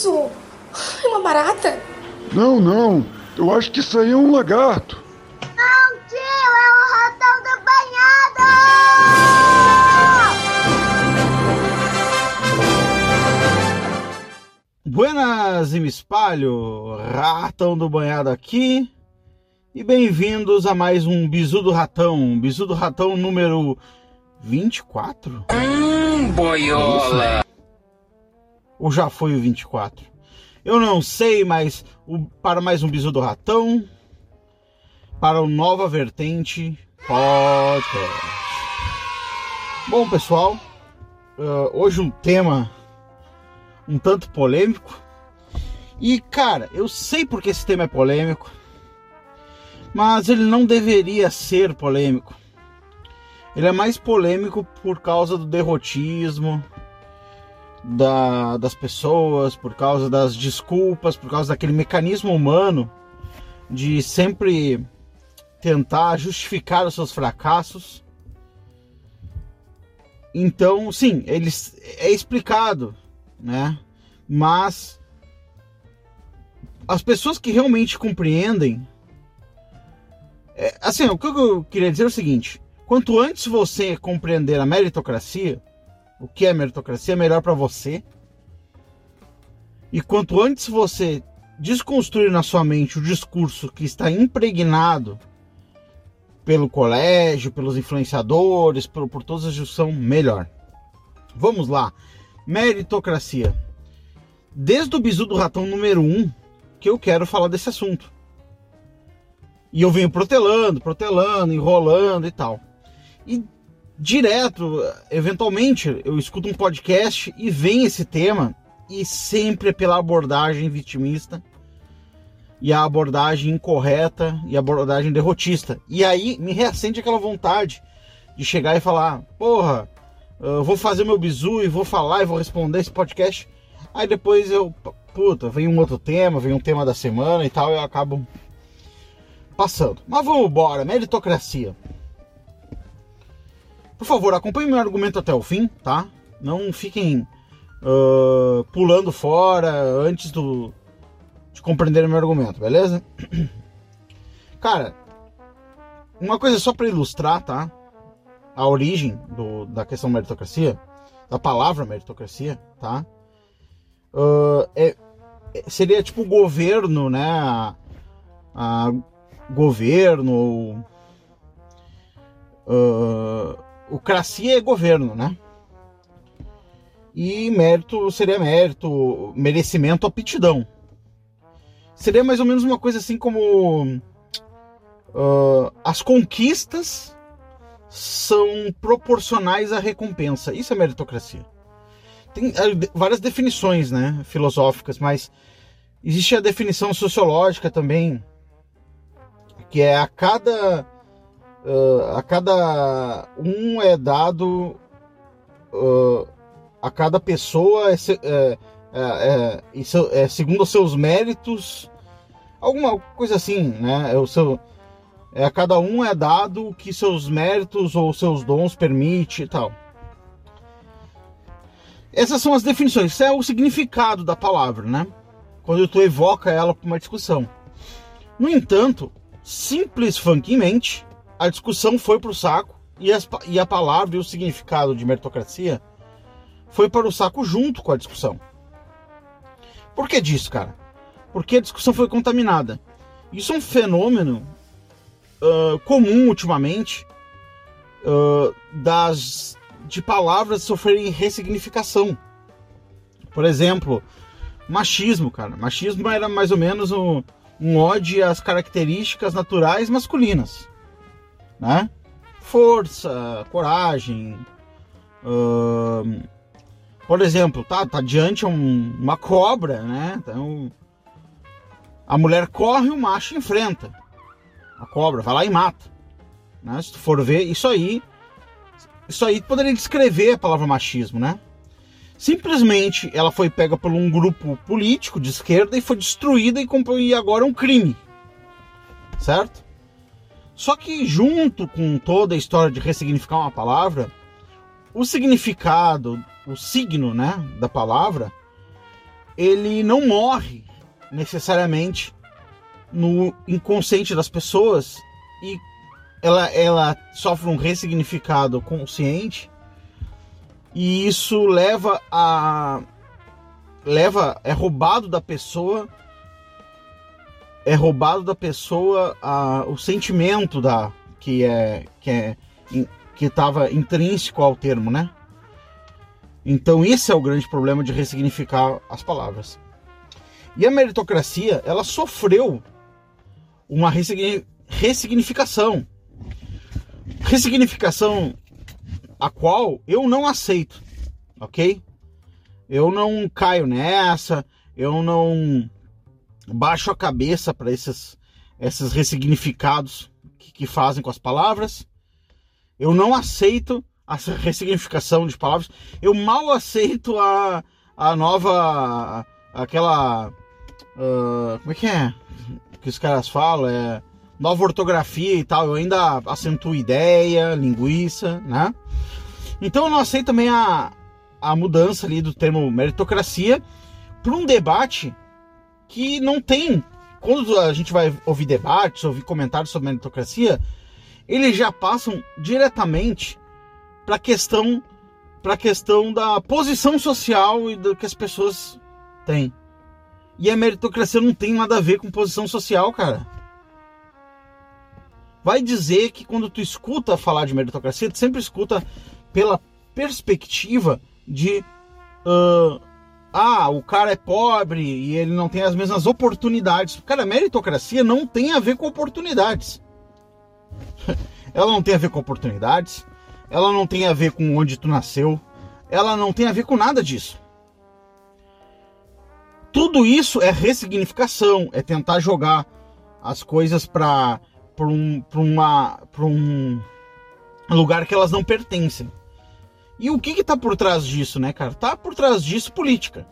isso? É uma barata? Não, não. Eu acho que isso aí é um lagarto. Não, tio, é o ratão do banhado! Buenas e me espalho, ratão do banhado aqui. E bem-vindos a mais um Bizu do Ratão, Bizu do Ratão número 24? Hum, boiola! Ou já foi o 24? Eu não sei, mas o, para mais um Bizu do Ratão, para o Nova Vertente Podcast. Bom, pessoal, uh, hoje um tema um tanto polêmico. E, cara, eu sei porque esse tema é polêmico, mas ele não deveria ser polêmico. Ele é mais polêmico por causa do derrotismo da, das pessoas, por causa das desculpas, por causa daquele mecanismo humano de sempre tentar justificar os seus fracassos. Então, sim, eles é explicado, né? Mas as pessoas que realmente compreendem, é, assim, o que eu queria dizer é o seguinte: Quanto antes você compreender a meritocracia, o que é meritocracia, melhor para você. E quanto antes você desconstruir na sua mente o discurso que está impregnado pelo colégio, pelos influenciadores, por, por todas as discussões, melhor. Vamos lá. Meritocracia. Desde o bisu do ratão número 1 um, que eu quero falar desse assunto. E eu venho protelando, protelando, enrolando e tal. E direto, eventualmente, eu escuto um podcast e vem esse tema, e sempre é pela abordagem vitimista e a abordagem incorreta e a abordagem derrotista. E aí me reacende aquela vontade de chegar e falar: porra, eu vou fazer meu bizu e vou falar e vou responder esse podcast. Aí depois eu, puta, vem um outro tema, vem um tema da semana e tal, eu acabo passando. Mas vamos embora, meritocracia. Por favor, acompanhe meu argumento até o fim, tá? Não fiquem uh, pulando fora antes do, de compreender meu argumento, beleza? Cara, uma coisa só para ilustrar, tá? A origem do, da questão meritocracia, da palavra meritocracia, tá? Uh, é, seria tipo governo, né? A, a governo. Uh, o cracia é governo, né? E mérito seria mérito, merecimento, aptidão. Seria mais ou menos uma coisa assim como uh, as conquistas são proporcionais à recompensa. Isso é meritocracia. Tem uh, várias definições, né, filosóficas, mas existe a definição sociológica também, que é a cada uh, a cada um é dado uh, a cada pessoa é, é, é, é, é, segundo os seus méritos. Alguma coisa assim né? É o seu é, a cada um é dado o que seus méritos ou seus dons permite e tal. Essas são as definições. Isso é o significado da palavra né? Quando tu evoca ela para uma discussão. No entanto simples funkymente a discussão foi para o saco e, as, e a palavra e o significado de meritocracia foi para o saco junto com a discussão. Por que disso, cara? Porque a discussão foi contaminada. Isso é um fenômeno uh, comum ultimamente uh, das de palavras sofrerem ressignificação. Por exemplo, machismo, cara. Machismo era mais ou menos um, um ode às características naturais masculinas né? Força, coragem. Uh, por exemplo, tá, tá diante um, uma cobra, né? Então, a mulher corre, o macho enfrenta. A cobra vai lá e mata. Né? Se tu for ver, isso aí, isso aí poderia descrever a palavra machismo, né? Simplesmente ela foi pega por um grupo político de esquerda e foi destruída e, e agora é um crime, certo? Só que junto com toda a história de ressignificar uma palavra, o significado, o signo, né, da palavra ele não morre necessariamente no inconsciente das pessoas e ela, ela sofre um ressignificado consciente e isso leva a leva é roubado da pessoa é roubado da pessoa a, o sentimento da que é que é que estava intrínseco ao termo, né? Então esse é o grande problema de ressignificar as palavras. E a meritocracia, ela sofreu uma ressignificação. Ressignificação a qual eu não aceito, ok? Eu não caio nessa, eu não baixo a cabeça para esses, esses ressignificados que, que fazem com as palavras. Eu não aceito a ressignificação de palavras. Eu mal aceito a, a nova. aquela. Uh, como é que é? Que os caras falam? É. Nova ortografia e tal. Eu ainda acentuo ideia, linguiça, né? Então eu não aceito também a, a mudança ali do termo meritocracia para um debate que não tem. Quando a gente vai ouvir debates, ouvir comentários sobre meritocracia, eles já passam diretamente para a questão para a questão da posição social e do que as pessoas têm. E a meritocracia não tem nada a ver com posição social, cara. Vai dizer que quando tu escuta falar de meritocracia, tu sempre escuta pela perspectiva de uh, ah, o cara é pobre e ele não tem as mesmas oportunidades. Cara, meritocracia não tem a ver com oportunidades. ela não tem a ver com oportunidades, ela não tem a ver com onde tu nasceu, ela não tem a ver com nada disso. Tudo isso é ressignificação, é tentar jogar as coisas para um, uma, um lugar que elas não pertencem. E o que que tá por trás disso, né, cara? Tá por trás disso política.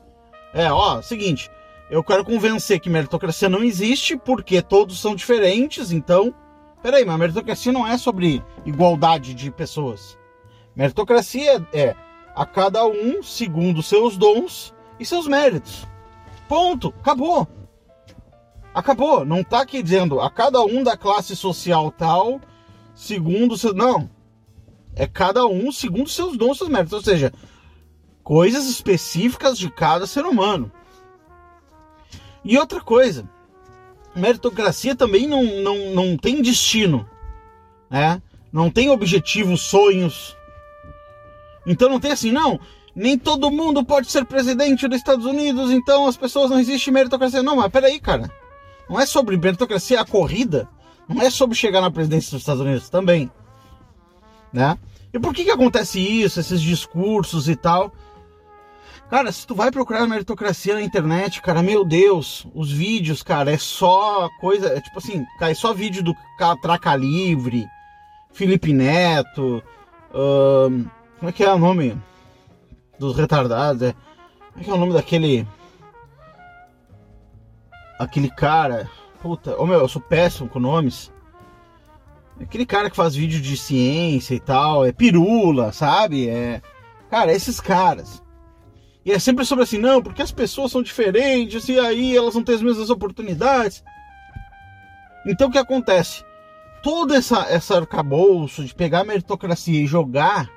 É, ó, seguinte, eu quero convencer que meritocracia não existe porque todos são diferentes, então Peraí, mas meritocracia não é sobre igualdade de pessoas. Meritocracia é a cada um segundo seus dons e seus méritos. Ponto. Acabou. Acabou. Não tá aqui dizendo a cada um da classe social tal, segundo seu. Não. É cada um segundo seus dons seus méritos. Ou seja, coisas específicas de cada ser humano. E outra coisa meritocracia também não, não, não tem destino, né? Não tem objetivos, sonhos. Então não tem assim, não, nem todo mundo pode ser presidente dos Estados Unidos, então as pessoas não existe meritocracia. Não, mas peraí, cara. Não é sobre meritocracia a corrida, não é sobre chegar na presidência dos Estados Unidos também, né? E por que que acontece isso, esses discursos e tal? Cara, se tu vai procurar meritocracia na internet, cara, meu Deus, os vídeos, cara, é só coisa, é tipo assim, cara, é só vídeo do Traca Livre, Felipe Neto, hum, como é que é o nome dos retardados? É, como é que é o nome daquele aquele cara, puta, ô meu, eu sou péssimo com nomes. Aquele cara que faz vídeo de ciência e tal, é pirula, sabe? É, cara, esses caras. E é sempre sobre assim, não, porque as pessoas são diferentes e aí elas não têm as mesmas oportunidades. Então o que acontece? Todo essa, essa arcabouço de pegar a meritocracia e jogar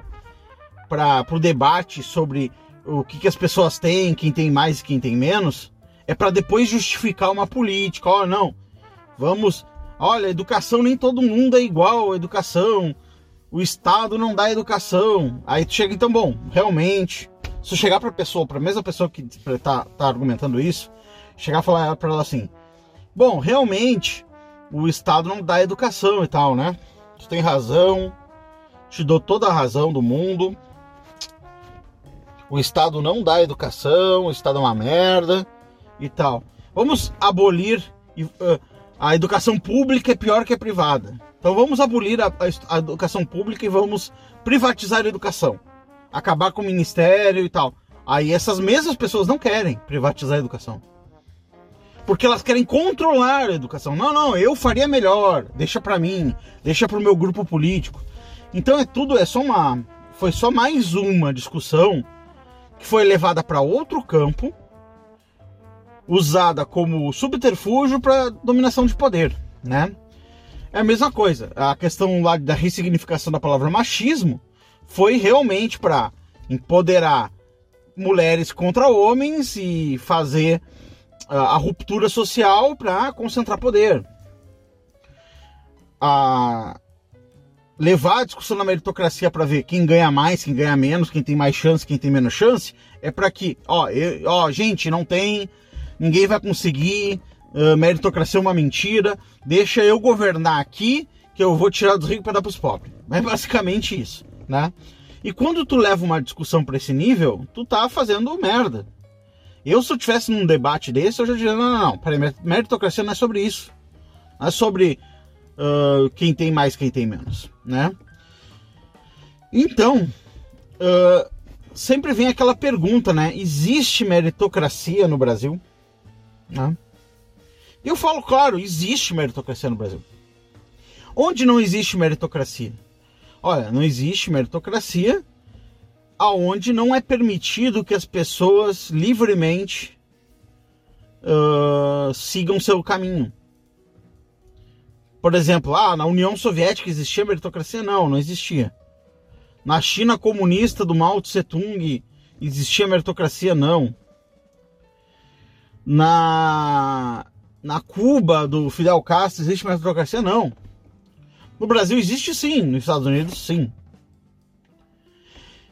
para o debate sobre o que, que as pessoas têm, quem tem mais e quem tem menos, é para depois justificar uma política. Ó, oh, não, vamos. Olha, educação nem todo mundo é igual, educação. O Estado não dá educação. Aí tu chega, então, bom, realmente se eu chegar pra pessoa, pra mesma pessoa que tá, tá argumentando isso, chegar e falar pra ela assim: Bom, realmente o Estado não dá educação e tal, né? Tu tem razão, te dou toda a razão do mundo. O Estado não dá educação, o Estado é uma merda e tal. Vamos abolir a educação pública é pior que a privada. Então vamos abolir a, a educação pública e vamos privatizar a educação acabar com o ministério e tal. Aí essas mesmas pessoas não querem privatizar a educação. Porque elas querem controlar a educação. Não, não, eu faria melhor. Deixa para mim, deixa para o meu grupo político. Então é tudo, é só uma, foi só mais uma discussão que foi levada para outro campo usada como subterfúgio para dominação de poder, né? É a mesma coisa. A questão lá da ressignificação da palavra machismo foi realmente para empoderar mulheres contra homens e fazer a ruptura social para concentrar poder. A levar a discussão na meritocracia para ver quem ganha mais, quem ganha menos, quem tem mais chance, quem tem menos chance, é para que, ó, eu, ó, gente, não tem, ninguém vai conseguir, uh, meritocracia é uma mentira, deixa eu governar aqui que eu vou tirar dos ricos para dar para os pobres. É basicamente isso, né? E quando tu leva uma discussão para esse nível, tu tá fazendo merda. Eu, se eu tivesse num debate desse, eu já diria: não, não, não, peraí, meritocracia não é sobre isso. Não é sobre uh, quem tem mais, quem tem menos, né? Então, uh, sempre vem aquela pergunta, né? Existe meritocracia no Brasil? Né? Eu falo, claro, existe meritocracia no Brasil. Onde não existe meritocracia? Olha, não existe meritocracia aonde não é permitido que as pessoas livremente uh, sigam seu caminho. Por exemplo, ah, na União Soviética existia meritocracia? Não, não existia. Na China comunista do Mao Tse Tung existia meritocracia? Não. Na, na Cuba do Fidel Castro existe meritocracia? Não. No Brasil existe sim, nos Estados Unidos sim.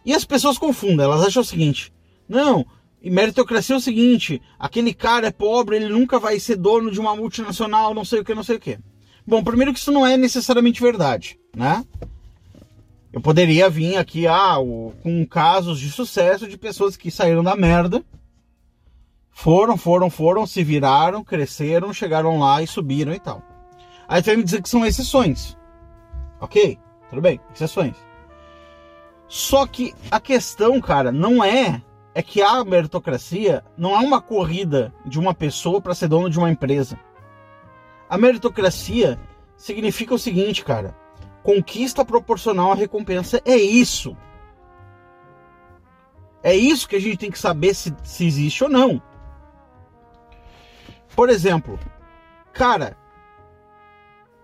E as pessoas confundem, elas acham o seguinte: não, meritocracia é o seguinte, aquele cara é pobre, ele nunca vai ser dono de uma multinacional, não sei o que, não sei o que. Bom, primeiro que isso não é necessariamente verdade, né? Eu poderia vir aqui ah, com casos de sucesso de pessoas que saíram da merda, foram, foram, foram, se viraram, cresceram, chegaram lá e subiram e tal. Aí você vai me dizer que são exceções. Ok, tudo bem, exceções. Só que a questão, cara, não é é que a meritocracia não é uma corrida de uma pessoa para ser dono de uma empresa. A meritocracia significa o seguinte, cara: conquista proporcional à recompensa. É isso. É isso que a gente tem que saber se, se existe ou não. Por exemplo, cara,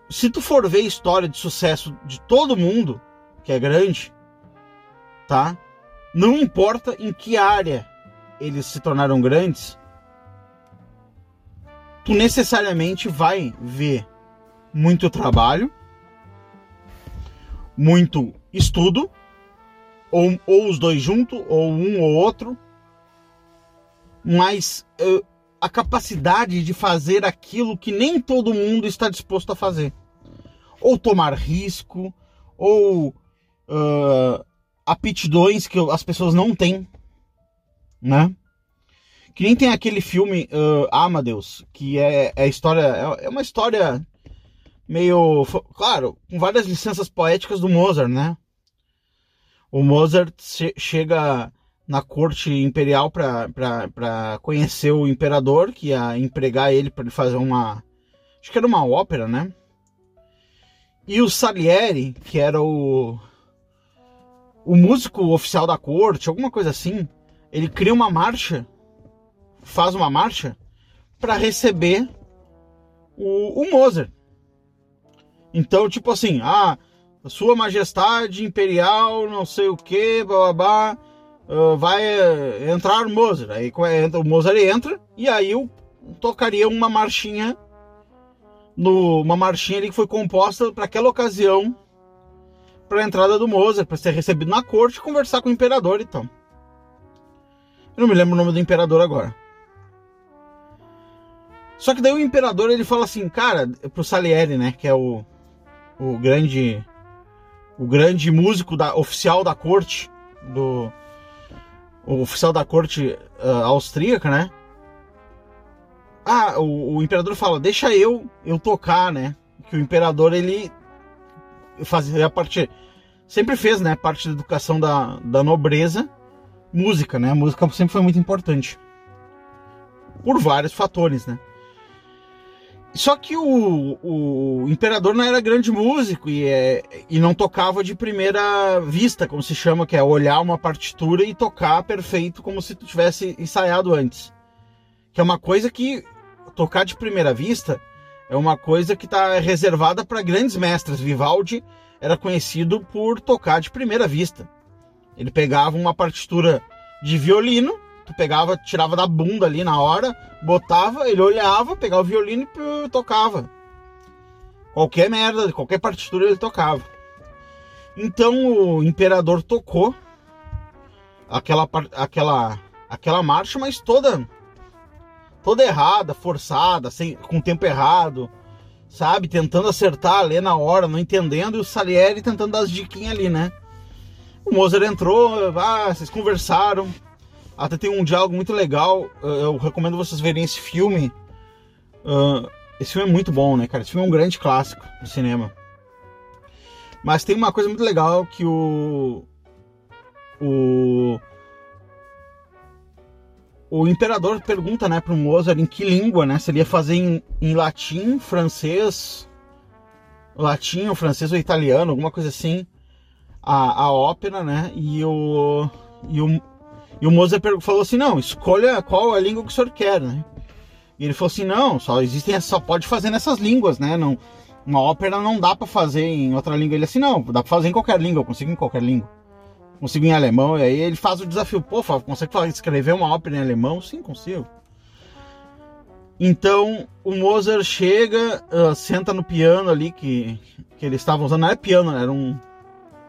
se tu for ver a história de sucesso de todo mundo, que é grande, tá? Não importa em que área eles se tornaram grandes, tu necessariamente vai ver muito trabalho, muito estudo, ou, ou os dois juntos, ou um ou outro, mas uh, a capacidade de fazer aquilo que nem todo mundo está disposto a fazer. Ou tomar risco, ou uh, aptidões que as pessoas não têm, né? Que nem tem aquele filme uh, Amadeus, que é, é história, é, é uma história meio, claro, com várias licenças poéticas do Mozart, né? O Mozart che chega na corte imperial para conhecer o imperador, que ia empregar ele para ele fazer uma. Acho que era uma ópera, né? E o Salieri, que era o. O músico oficial da corte, alguma coisa assim, ele cria uma marcha, faz uma marcha, para receber o, o Mozart. Então, tipo assim, ah, Sua Majestade Imperial, não sei o que, blá uh, vai uh, entrar Mozart. Aí o Mozart entra e aí eu tocaria uma marchinha no, uma marchinha ali que foi composta para aquela ocasião para a entrada do Mozart, para ser recebido na corte e conversar com o imperador então. Eu não me lembro o nome do imperador agora. Só que daí o imperador ele fala assim, cara, pro Salieri, né, que é o, o grande o grande músico da, oficial da corte do o oficial da corte uh, austríaca, né? Ah, o, o, imperador fala, deixa eu eu tocar, né? Que o imperador ele fazia parte, sempre fez, né? Parte da educação da, da nobreza, música, né? A música sempre foi muito importante por vários fatores, né? Só que o, o imperador não era grande músico e, é, e não tocava de primeira vista, como se chama, que é olhar uma partitura e tocar perfeito, como se tu tivesse ensaiado antes. Que é uma coisa que tocar de primeira vista é uma coisa que está reservada para grandes mestres. Vivaldi era conhecido por tocar de primeira vista. Ele pegava uma partitura de violino, tu pegava, tirava da bunda ali na hora, botava, ele olhava, pegava o violino e tocava. Qualquer merda, qualquer partitura ele tocava. Então o imperador tocou aquela aquela aquela marcha, mas toda toda errada, forçada, sem, com tempo errado, sabe? Tentando acertar, ler na hora, não entendendo, e o Salieri tentando dar as diquinhas ali, né? O Mozart entrou, ah, vocês conversaram. Até tem um diálogo muito legal. Eu recomendo vocês verem esse filme. Esse filme é muito bom, né, cara? Esse filme é um grande clássico do cinema. Mas tem uma coisa muito legal que o. O. O imperador pergunta, né, pro Mozart em que língua, né? Se ele ia fazer em, em latim, francês, latim, ou francês ou italiano, alguma coisa assim, a, a ópera, né? E o, e o, e o Mozart falou assim: não, escolha qual a língua que o senhor quer, né? E ele falou assim: não, só existem, só pode fazer nessas línguas, né? Não, uma ópera não dá para fazer em outra língua. Ele assim: não, dá para fazer em qualquer língua, eu consigo em qualquer língua. Consigo em alemão. E aí ele faz o desafio: pô, consegue escrever uma ópera em alemão? Sim, consigo. Então o Mozart chega, uh, senta no piano ali que, que eles estavam usando. Não era piano, era um,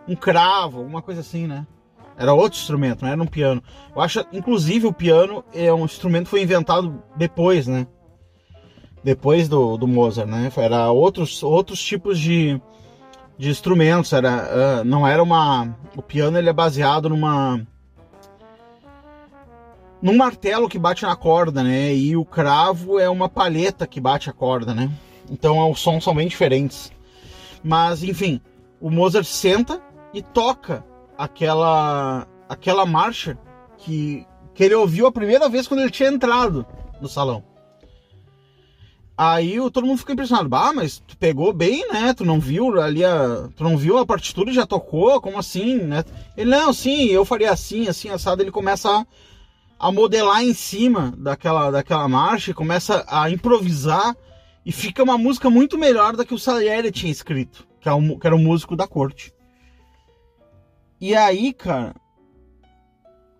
um cravo, alguma coisa assim, né? Era outro instrumento, não era um piano. Eu acho, inclusive, o piano é um instrumento que foi inventado depois, né? Depois do, do Mozart, né? Era outros, outros tipos de, de instrumentos. Era, uh, não era uma. O piano ele é baseado numa. num martelo que bate na corda, né? E o cravo é uma palheta que bate a corda, né? Então os sons são bem diferentes. Mas, enfim, o Mozart senta e toca aquela aquela marcha que, que ele ouviu a primeira vez quando ele tinha entrado no salão. Aí todo mundo ficou impressionado. Ah, mas tu pegou bem, né? Tu não viu ali a. Tu não viu a partitura e já tocou? Como assim, né? Ele, não, sim, eu faria assim, assim, assado. Ele começa a, a modelar em cima daquela, daquela marcha, começa a improvisar e fica uma música muito melhor da que o Salieri tinha escrito, que, é o, que era o músico da corte. E aí, cara,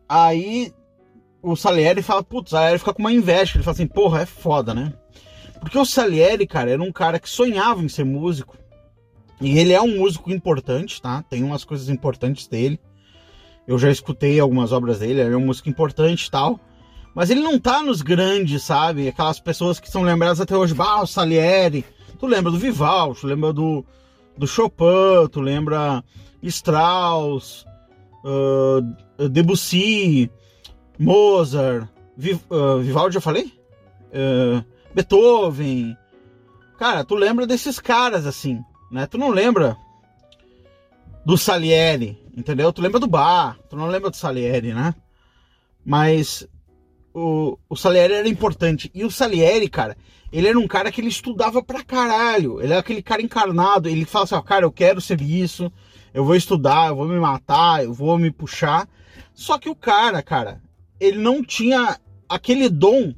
aí o Salieri fala, putz, aí ele fica com uma inveja, ele fala assim, porra, é foda, né? Porque o Salieri, cara, era um cara que sonhava em ser músico. E ele é um músico importante, tá? Tem umas coisas importantes dele. Eu já escutei algumas obras dele, ele é um músico importante e tal. Mas ele não tá nos grandes, sabe? Aquelas pessoas que são lembradas até hoje. Ah, o Salieri. Tu lembra do Vivaldi, tu lembra do, do Chopin, tu lembra Strauss, uh, Debussy, Mozart, Viv, uh, Vivaldi, já falei? Uh, Beethoven. Cara, tu lembra desses caras assim, né? Tu não lembra do Salieri, entendeu? Tu lembra do Bar, tu não lembra do Salieri, né? Mas o, o Salieri era importante. E o Salieri, cara, ele era um cara que ele estudava pra caralho. Ele era aquele cara encarnado. Ele fala assim, ó, cara, eu quero ser isso, eu vou estudar, eu vou me matar, eu vou me puxar. Só que o cara, cara, ele não tinha aquele dom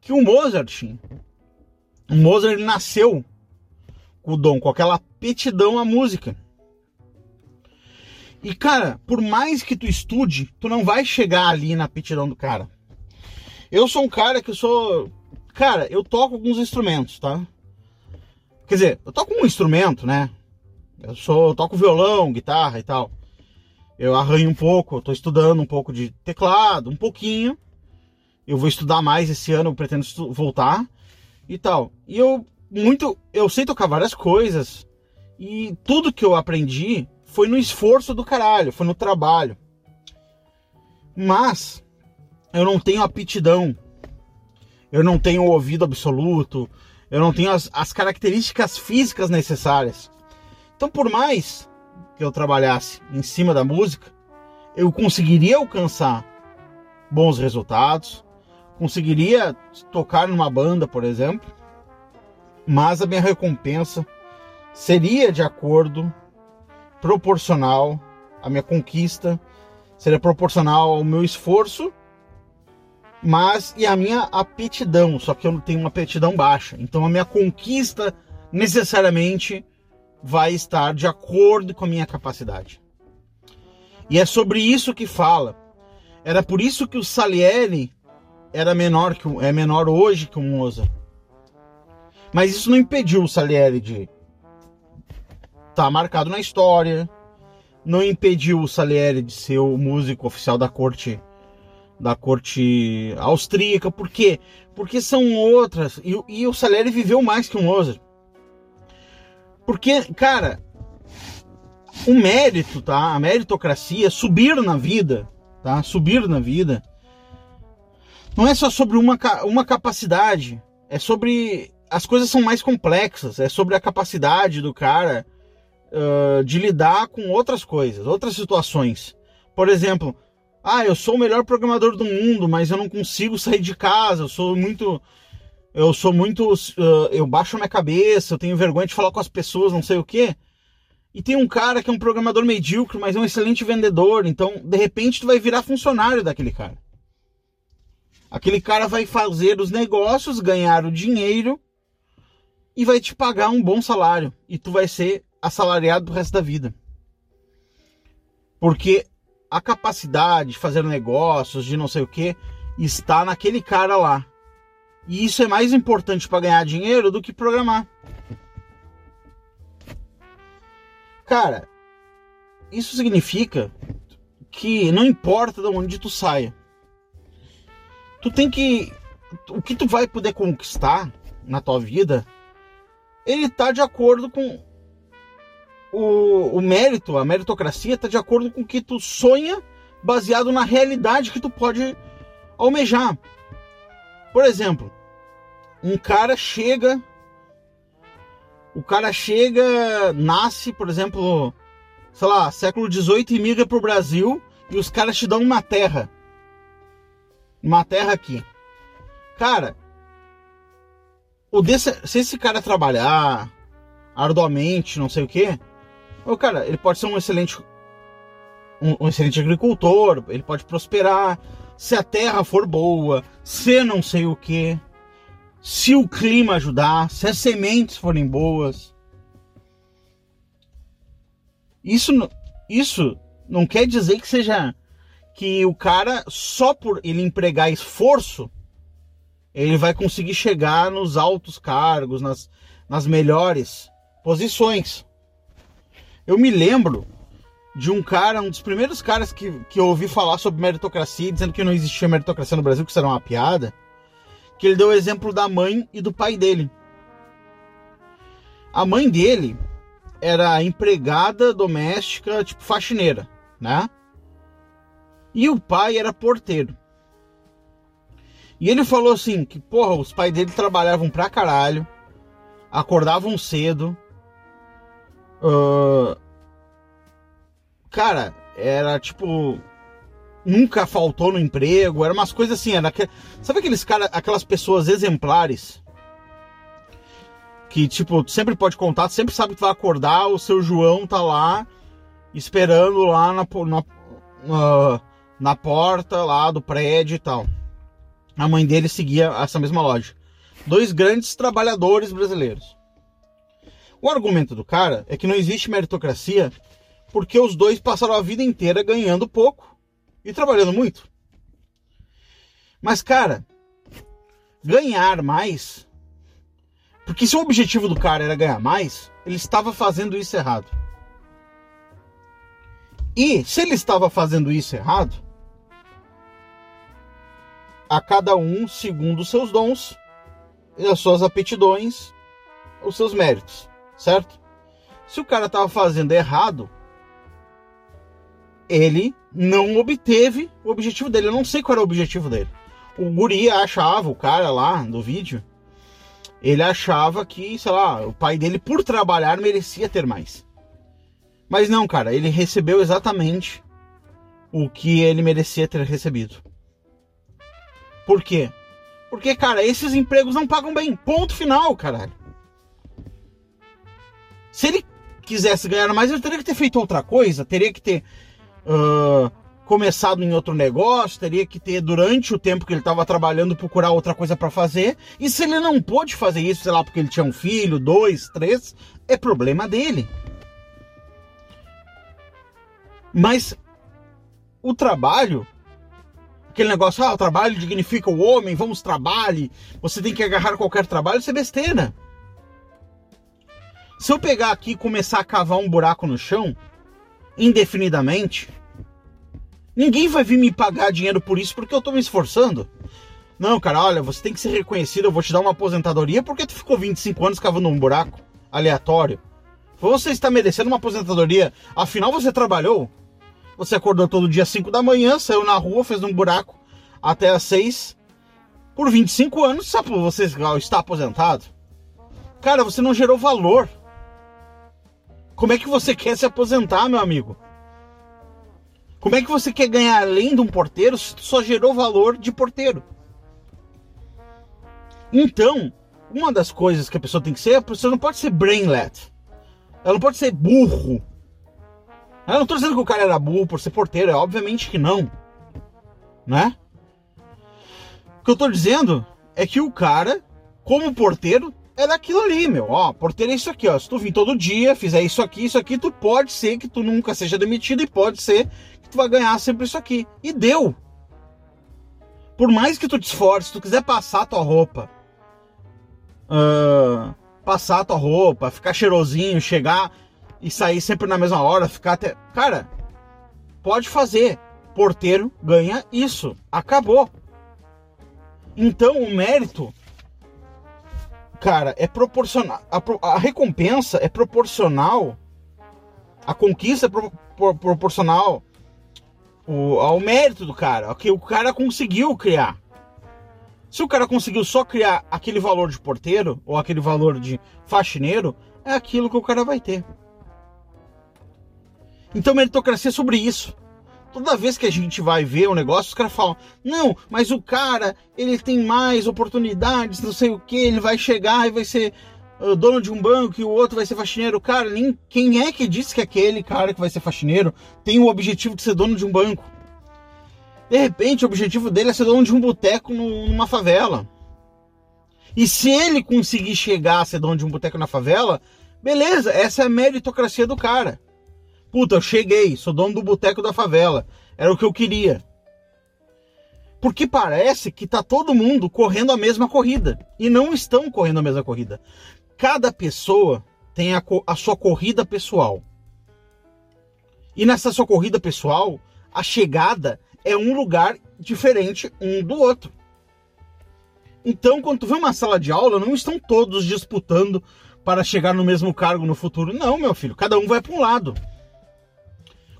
que o Mozart tinha. O Mozart nasceu com o dom, com aquela aptidão à música. E cara, por mais que tu estude, tu não vai chegar ali na aptidão do cara. Eu sou um cara que eu sou, cara, eu toco alguns instrumentos, tá? Quer dizer, eu toco um instrumento, né? Eu sou, toco violão, guitarra e tal. Eu arranho um pouco, tô estudando um pouco de teclado, um pouquinho. Eu vou estudar mais esse ano, eu pretendo voltar e tal. E eu muito, eu sei tocar várias coisas e tudo que eu aprendi foi no esforço do caralho, foi no trabalho. Mas eu não tenho aptidão. Eu não tenho ouvido absoluto, eu não tenho as, as características físicas necessárias. Então, por mais que eu trabalhasse em cima da música, eu conseguiria alcançar bons resultados, conseguiria tocar numa banda, por exemplo, mas a minha recompensa seria de acordo proporcional à minha conquista, seria proporcional ao meu esforço mas e a minha aptidão, só que eu tenho uma aptidão baixa. Então a minha conquista necessariamente vai estar de acordo com a minha capacidade. E é sobre isso que fala. Era por isso que o Salieri era menor que é menor hoje que o Mozart. Mas isso não impediu o Salieri de estar tá marcado na história, não impediu o Salieri de ser o músico oficial da corte da corte austríaca. Por quê? Porque são outras. E, e o Salieri viveu mais que o Mozart. Porque, cara, o mérito, tá? A meritocracia, subir na vida, tá? Subir na vida, não é só sobre uma, uma capacidade, é sobre. As coisas são mais complexas, é sobre a capacidade do cara uh, de lidar com outras coisas, outras situações. Por exemplo, ah, eu sou o melhor programador do mundo, mas eu não consigo sair de casa, eu sou muito. Eu sou muito. Uh, eu baixo minha cabeça, eu tenho vergonha de falar com as pessoas, não sei o quê. E tem um cara que é um programador medíocre, mas é um excelente vendedor. Então, de repente, tu vai virar funcionário daquele cara. Aquele cara vai fazer os negócios, ganhar o dinheiro e vai te pagar um bom salário. E tu vai ser assalariado do resto da vida. Porque a capacidade de fazer negócios, de não sei o que, está naquele cara lá. E isso é mais importante para ganhar dinheiro do que programar. Cara, isso significa que não importa de onde tu saia. Tu tem que. O que tu vai poder conquistar na tua vida, ele tá de acordo com o, o mérito, a meritocracia tá de acordo com o que tu sonha, baseado na realidade que tu pode almejar. Por exemplo, um cara chega o cara chega, nasce, por exemplo, sei lá, século XVIII e migra pro Brasil e os caras te dão uma terra. Uma terra aqui. Cara, o desse, se esse cara trabalhar arduamente, não sei o que, o cara, ele pode ser um excelente um, um excelente agricultor, ele pode prosperar, se a terra for boa, se não sei o que se o clima ajudar, se as sementes forem boas. Isso, isso não quer dizer que seja que o cara só por ele empregar esforço ele vai conseguir chegar nos altos cargos, nas, nas melhores posições. Eu me lembro de um cara, um dos primeiros caras que, que eu ouvi falar sobre meritocracia, dizendo que não existia meritocracia no Brasil, que isso era uma piada que ele deu o exemplo da mãe e do pai dele. A mãe dele era empregada doméstica, tipo faxineira, né? E o pai era porteiro. E ele falou assim que, porra, os pais dele trabalhavam pra caralho, acordavam cedo. Uh, cara, era tipo nunca faltou no emprego, era umas coisas assim, era sabe aqueles cara, aquelas pessoas exemplares que tipo, sempre pode contar, sempre sabe que vai acordar, o seu João tá lá esperando lá na, na, na, na porta lá do prédio e tal. A mãe dele seguia essa mesma lógica. Dois grandes trabalhadores brasileiros. O argumento do cara é que não existe meritocracia porque os dois passaram a vida inteira ganhando pouco e trabalhando muito. Mas, cara, ganhar mais. Porque se o objetivo do cara era ganhar mais, ele estava fazendo isso errado. E se ele estava fazendo isso errado, a cada um segundo os seus dons, as suas aptidões, os seus méritos, certo? Se o cara estava fazendo errado, ele não obteve o objetivo dele. Eu não sei qual era o objetivo dele. O guri achava, o cara lá do vídeo, ele achava que, sei lá, o pai dele, por trabalhar, merecia ter mais. Mas não, cara, ele recebeu exatamente o que ele merecia ter recebido. Por quê? Porque, cara, esses empregos não pagam bem. Ponto final, caralho. Se ele quisesse ganhar mais, ele teria que ter feito outra coisa, teria que ter uh, começado em outro negócio, teria que ter, durante o tempo que ele estava trabalhando, procurar outra coisa para fazer. E se ele não pôde fazer isso, sei lá, porque ele tinha um filho, dois, três, é problema dele. Mas o trabalho, aquele negócio, ah, o trabalho dignifica o homem, vamos trabalhe, você tem que agarrar qualquer trabalho, isso é besteira. Se eu pegar aqui e começar a cavar um buraco no chão, indefinidamente, ninguém vai vir me pagar dinheiro por isso porque eu tô me esforçando. Não, cara, olha, você tem que ser reconhecido, eu vou te dar uma aposentadoria porque tu ficou 25 anos cavando um buraco aleatório. Você está merecendo uma aposentadoria, afinal você trabalhou. Você acordou todo dia às 5 da manhã, saiu na rua, fez um buraco até às 6 por 25 anos, sabe, você está aposentado. Cara, você não gerou valor. Como é que você quer se aposentar, meu amigo? Como é que você quer ganhar além de um porteiro se só gerou valor de porteiro? Então, uma das coisas que a pessoa tem que ser, a pessoa não pode ser brainlet. Ela não pode ser burro. Eu não estou dizendo que o cara era burro por ser porteiro, é obviamente que não. Né? O que eu estou dizendo é que o cara, como porteiro, é daquilo ali, meu. Ó, porteiro é isso aqui, ó. Se tu vir todo dia, fizer isso aqui, isso aqui, tu pode ser que tu nunca seja demitido e pode ser que tu vai ganhar sempre isso aqui. E deu. Por mais que tu te esforce, se tu quiser passar tua roupa, uh, passar tua roupa, ficar cheirosinho, chegar e sair sempre na mesma hora, ficar até. Cara, pode fazer. Porteiro ganha isso. Acabou. Então o mérito cara, é proporcional. A, a recompensa é proporcional. A conquista é pro, pro, proporcional o, ao mérito do cara, o que o cara conseguiu criar. Se o cara conseguiu só criar aquele valor de porteiro ou aquele valor de faxineiro, é aquilo que o cara vai ter. Então meritocracia é sobre isso. Toda vez que a gente vai ver um negócio, os caras falam: não, mas o cara, ele tem mais oportunidades, não sei o que, ele vai chegar e vai ser uh, dono de um banco e o outro vai ser faxineiro. Cara, nem, quem é que disse que aquele cara que vai ser faxineiro tem o objetivo de ser dono de um banco? De repente, o objetivo dele é ser dono de um boteco numa favela. E se ele conseguir chegar a ser dono de um boteco na favela, beleza, essa é a meritocracia do cara. Puta, eu cheguei, sou dono do boteco da favela. Era o que eu queria. Porque parece que tá todo mundo correndo a mesma corrida. E não estão correndo a mesma corrida. Cada pessoa tem a, a sua corrida pessoal. E nessa sua corrida pessoal, a chegada é um lugar diferente um do outro. Então, quando tu vê uma sala de aula, não estão todos disputando para chegar no mesmo cargo no futuro. Não, meu filho, cada um vai para um lado.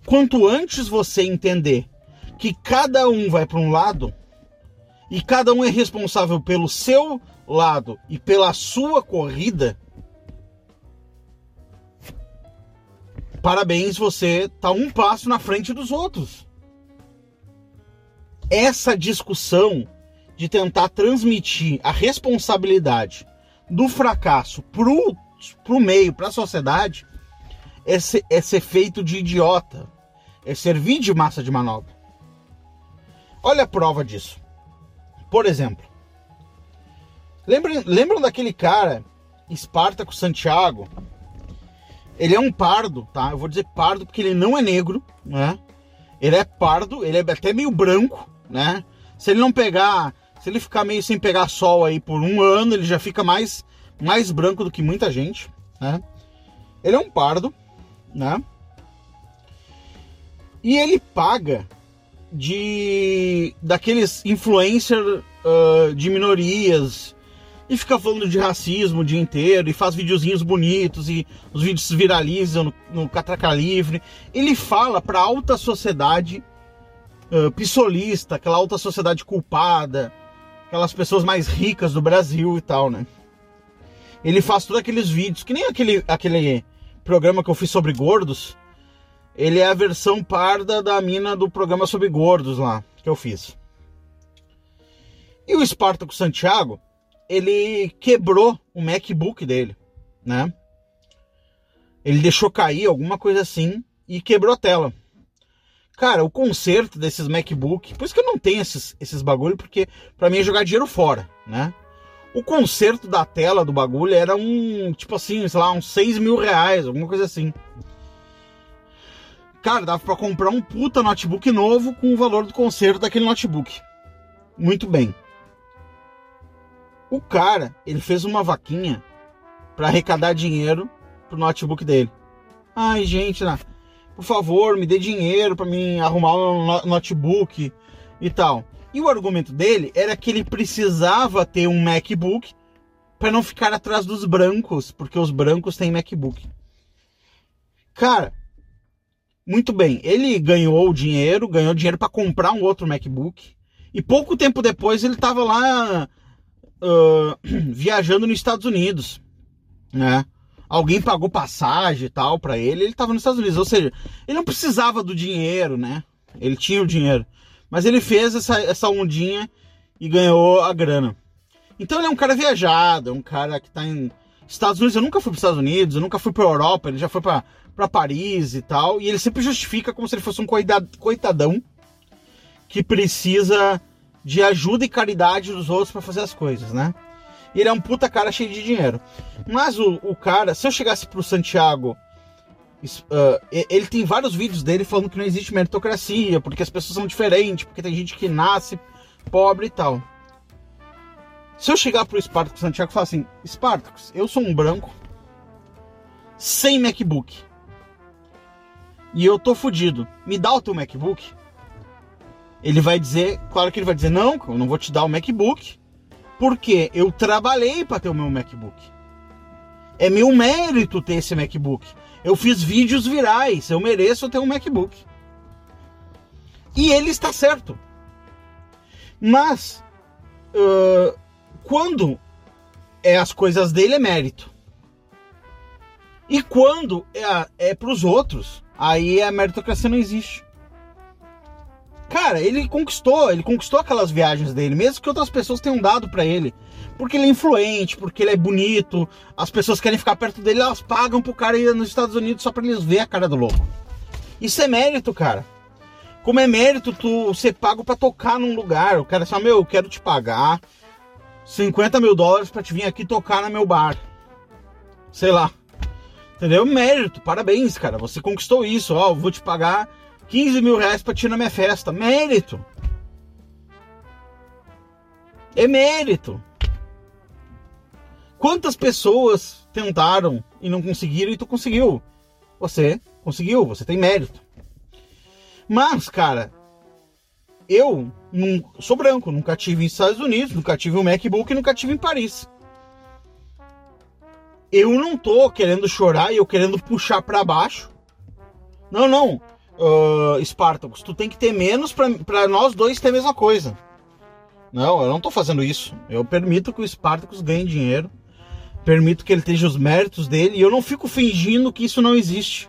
Quanto antes você entender que cada um vai para um lado e cada um é responsável pelo seu lado e pela sua corrida, parabéns, você está um passo na frente dos outros. Essa discussão de tentar transmitir a responsabilidade do fracasso pro, pro meio, para a sociedade, é ser, é ser feito de idiota é servir de massa de manobra. Olha a prova disso. Por exemplo, lembram, lembram daquele cara, Espartaco Santiago? Ele é um pardo, tá? Eu vou dizer pardo porque ele não é negro, né? Ele é pardo, ele é até meio branco, né? Se ele não pegar, se ele ficar meio sem pegar sol aí por um ano, ele já fica mais, mais branco do que muita gente, né? Ele é um pardo, né? E ele paga de daqueles influencer uh, de minorias e fica falando de racismo o dia inteiro e faz videozinhos bonitos e os vídeos se viralizam no, no Catraca Livre. Ele fala para alta sociedade uh, pissolista, aquela alta sociedade culpada, aquelas pessoas mais ricas do Brasil e tal, né? Ele faz todos aqueles vídeos, que nem aquele, aquele programa que eu fiz sobre gordos, ele é a versão parda da mina do programa sobre gordos lá, que eu fiz. E o Espartaco Santiago, ele quebrou o MacBook dele, né? Ele deixou cair alguma coisa assim e quebrou a tela. Cara, o conserto desses MacBook, por isso que eu não tenho esses, esses bagulho, porque pra mim é jogar dinheiro fora, né? O conserto da tela do bagulho era um, tipo assim, sei lá, uns 6 mil reais, alguma coisa assim. Cara, dava pra comprar um puta notebook novo com o valor do conserto daquele notebook. Muito bem. O cara, ele fez uma vaquinha para arrecadar dinheiro pro notebook dele. Ai, gente, né? por favor, me dê dinheiro para mim arrumar um notebook e tal. E o argumento dele era que ele precisava ter um MacBook para não ficar atrás dos brancos, porque os brancos têm MacBook. Cara, muito bem, ele ganhou o dinheiro, ganhou dinheiro para comprar um outro MacBook. E pouco tempo depois ele estava lá uh, viajando nos Estados Unidos, né? alguém pagou passagem e tal para ele, ele estava nos Estados Unidos. Ou seja, ele não precisava do dinheiro, né? Ele tinha o dinheiro. Mas ele fez essa, essa ondinha e ganhou a grana. Então ele é um cara viajado, é um cara que está em Estados Unidos. Eu nunca fui para os Estados Unidos, eu nunca fui para Europa, ele já foi para Paris e tal. E ele sempre justifica como se ele fosse um coitadão que precisa de ajuda e caridade dos outros para fazer as coisas, né? E ele é um puta cara cheio de dinheiro. Mas o, o cara, se eu chegasse pro Santiago, uh, ele tem vários vídeos dele falando que não existe meritocracia, porque as pessoas são diferentes, porque tem gente que nasce pobre e tal. Se eu chegar pro Spartacus Santiago e falar assim: Spartacus, eu sou um branco, sem MacBook. E eu tô fudido. Me dá o teu MacBook? Ele vai dizer, claro que ele vai dizer: Não, eu não vou te dar o MacBook porque eu trabalhei para ter o meu MacBook. É meu mérito ter esse MacBook. Eu fiz vídeos virais, eu mereço ter um MacBook. E ele está certo. Mas, uh, quando é as coisas dele, é mérito. E quando é, é para os outros, aí a meritocracia não existe. Cara, ele conquistou, ele conquistou aquelas viagens dele, mesmo que outras pessoas tenham dado para ele. Porque ele é influente, porque ele é bonito, as pessoas querem ficar perto dele, elas pagam pro cara ir nos Estados Unidos só pra eles ver a cara do louco. Isso é mérito, cara. Como é mérito tu ser pago para tocar num lugar. O cara fala, meu, eu quero te pagar 50 mil dólares para te vir aqui tocar no meu bar. Sei lá. Entendeu? Mérito, parabéns, cara. Você conquistou isso. Ó, vou te pagar 15 mil reais pra ti na minha festa. Mérito. É mérito. Quantas pessoas tentaram e não conseguiram e tu conseguiu? Você conseguiu, você tem mérito. Mas, cara, eu não, sou branco, nunca tive nos Estados Unidos, nunca tive um MacBook e nunca tive em Paris. Eu não tô querendo chorar e eu querendo puxar para baixo. Não, não uh, Spartacus, tu tem que ter menos para nós dois ter a mesma coisa. Não, eu não estou fazendo isso. Eu permito que o Spartacus ganhe dinheiro, permito que ele tenha os méritos dele, e eu não fico fingindo que isso não existe.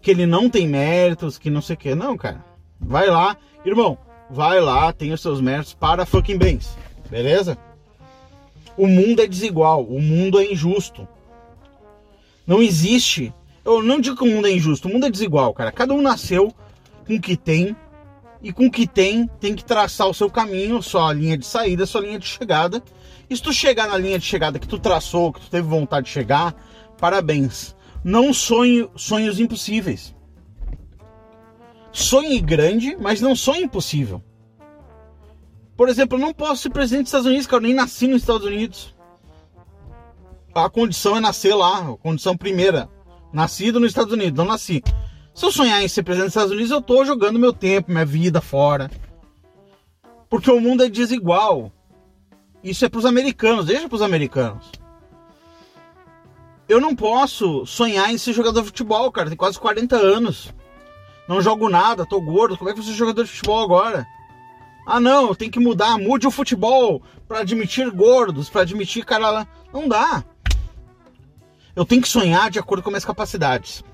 Que ele não tem méritos, que não sei o que. Não, cara. Vai lá, irmão, vai lá, tem os seus méritos para fucking bens. Beleza? O mundo é desigual, o mundo é injusto. Não existe eu não digo que o mundo é injusto, o mundo é desigual, cara. Cada um nasceu com o que tem e com o que tem tem que traçar o seu caminho, sua linha de saída, sua linha de chegada. E se tu chegar na linha de chegada que tu traçou, que tu teve vontade de chegar, parabéns. Não sonhe sonhos impossíveis. Sonhe grande, mas não sonhe impossível. Por exemplo, eu não posso ser presidente dos Estados Unidos, cara, eu nem nasci nos Estados Unidos. A condição é nascer lá, a condição primeira. Nascido nos Estados Unidos, não nasci. Se eu sonhar em ser presidente dos Estados Unidos, eu tô jogando meu tempo, minha vida fora. Porque o mundo é desigual. Isso é para os americanos, deixa para os americanos. Eu não posso sonhar em ser jogador de futebol, cara. Tem quase 40 anos. Não jogo nada, tô gordo. Como é que vou ser jogador de futebol agora? Ah, não, tem que mudar. Mude o futebol para admitir gordos, para admitir cara lá. Não dá. Eu tenho que sonhar de acordo com minhas capacidades.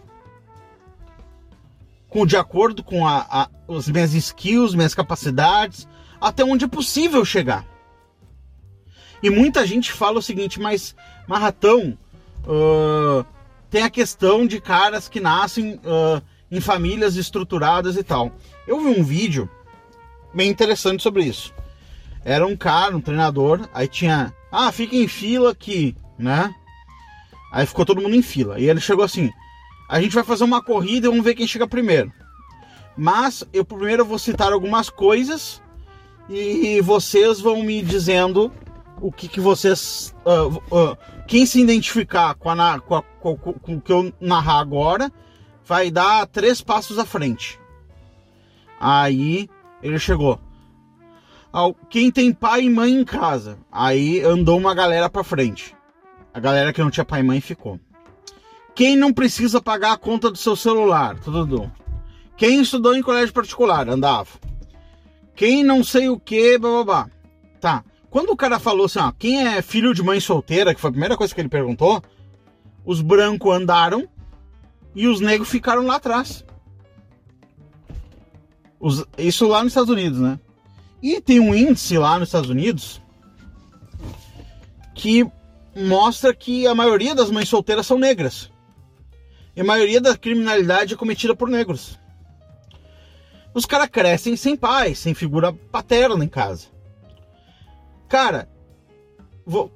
Com, de acordo com a, a, as minhas skills, minhas capacidades, até onde é possível chegar. E muita gente fala o seguinte, mas Marratão, uh, tem a questão de caras que nascem uh, em famílias estruturadas e tal. Eu vi um vídeo bem interessante sobre isso. Era um cara, um treinador, aí tinha, ah, fica em fila aqui, né? Aí ficou todo mundo em fila. E ele chegou assim: a gente vai fazer uma corrida e vamos ver quem chega primeiro. Mas eu primeiro vou citar algumas coisas e vocês vão me dizendo o que, que vocês. Uh, uh, quem se identificar com, a, com, a, com, com o que eu narrar agora vai dar três passos à frente. Aí ele chegou. Quem tem pai e mãe em casa. Aí andou uma galera pra frente. A galera que não tinha pai e mãe ficou. Quem não precisa pagar a conta do seu celular? Tudo. Quem estudou em colégio particular? Andava. Quem não sei o que, blá. Tá. Quando o cara falou assim, ó, quem é filho de mãe solteira, que foi a primeira coisa que ele perguntou, os brancos andaram e os negros ficaram lá atrás. Os, isso lá nos Estados Unidos, né? E tem um índice lá nos Estados Unidos que mostra que a maioria das mães solteiras são negras. E a maioria da criminalidade é cometida por negros. Os caras crescem sem pai, sem figura paterna em casa. Cara, vou,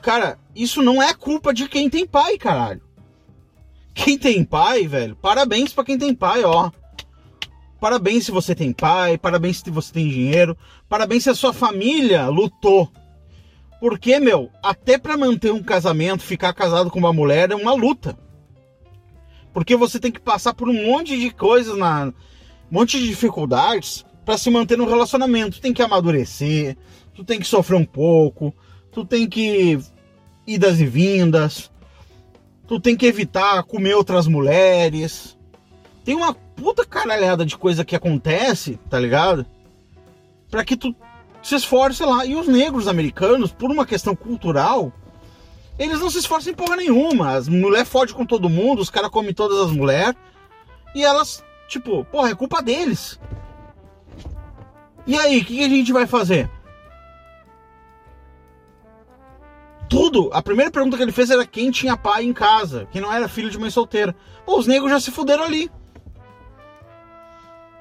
cara, isso não é culpa de quem tem pai, caralho. Quem tem pai, velho, parabéns para quem tem pai, ó. Parabéns se você tem pai, parabéns se você tem dinheiro, parabéns se a sua família lutou. Porque, meu, até para manter um casamento, ficar casado com uma mulher é uma luta. Porque você tem que passar por um monte de coisas, na, um monte de dificuldades para se manter no relacionamento. Tu tem que amadurecer, tu tem que sofrer um pouco, tu tem que idas e vindas, tu tem que evitar comer outras mulheres. Tem uma puta caralhada de coisa que acontece, tá ligado? Para que tu se esforce lá. E os negros americanos, por uma questão cultural, eles não se esforçam em porra nenhuma. As mulheres fodem com todo mundo, os caras comem todas as mulheres. E elas, tipo, porra, é culpa deles. E aí, o que, que a gente vai fazer? Tudo. A primeira pergunta que ele fez era quem tinha pai em casa, quem não era filho de mãe solteira. Pô, os negros já se fuderam ali.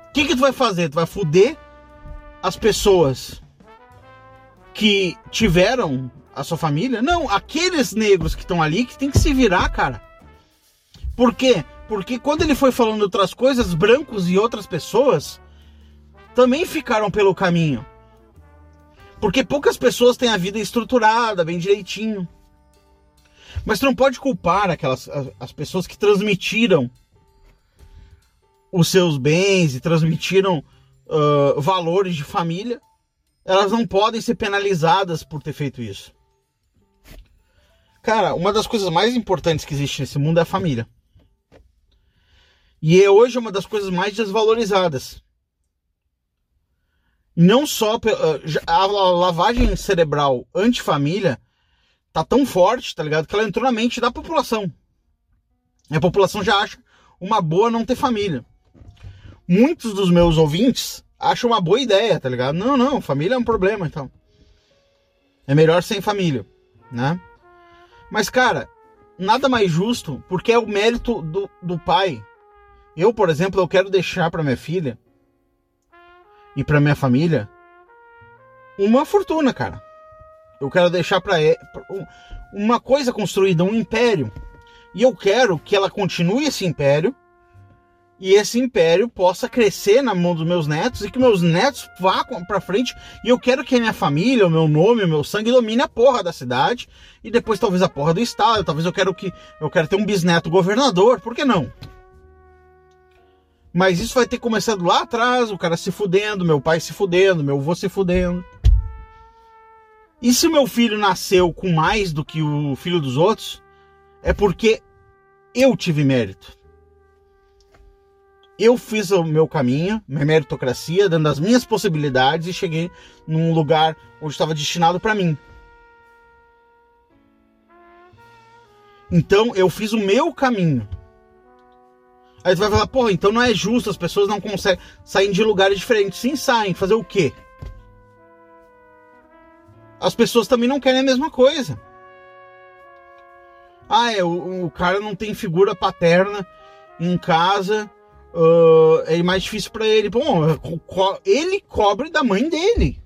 O que, que tu vai fazer? Tu vai fuder as pessoas que tiveram a sua família. Não, aqueles negros que estão ali que tem que se virar, cara. Por quê? Porque quando ele foi falando outras coisas, brancos e outras pessoas também ficaram pelo caminho. Porque poucas pessoas têm a vida estruturada, bem direitinho. Mas tu não pode culpar aquelas as, as pessoas que transmitiram os seus bens e transmitiram uh, valores de família. Elas não podem ser penalizadas por ter feito isso. Cara, uma das coisas mais importantes que existe nesse mundo é a família. E é hoje uma das coisas mais desvalorizadas. Não só ah, a lavagem cerebral antifamília tá tão forte, tá ligado? Que ela entrou na mente da população. E a população já acha uma boa não ter família. Muitos dos meus ouvintes acham uma boa ideia, tá ligado? Não, não, família é um problema, então. É melhor sem família, né? Mas, cara, nada mais justo, porque é o mérito do, do pai. Eu, por exemplo, eu quero deixar para minha filha e para minha família uma fortuna, cara. Eu quero deixar para uma coisa construída, um império. E eu quero que ela continue esse império e esse império possa crescer na mão dos meus netos e que meus netos vá para frente. E eu quero que a minha família, o meu nome, o meu sangue domine a porra da cidade e depois talvez a porra do estado. Talvez eu quero que eu quero ter um bisneto governador, por que não? Mas isso vai ter começado lá atrás, o cara se fudendo, meu pai se fudendo, meu avô se fudendo. E se o meu filho nasceu com mais do que o filho dos outros, é porque eu tive mérito eu fiz o meu caminho, minha meritocracia, dando as minhas possibilidades e cheguei num lugar onde estava destinado para mim. Então eu fiz o meu caminho. Aí tu vai falar, porra, então não é justo, as pessoas não conseguem sair de lugares diferentes. Sim, saem, fazer o quê? As pessoas também não querem a mesma coisa. Ah, é, o, o cara não tem figura paterna em casa uh, é mais difícil para ele. Bom, co- ele cobre da mãe dele.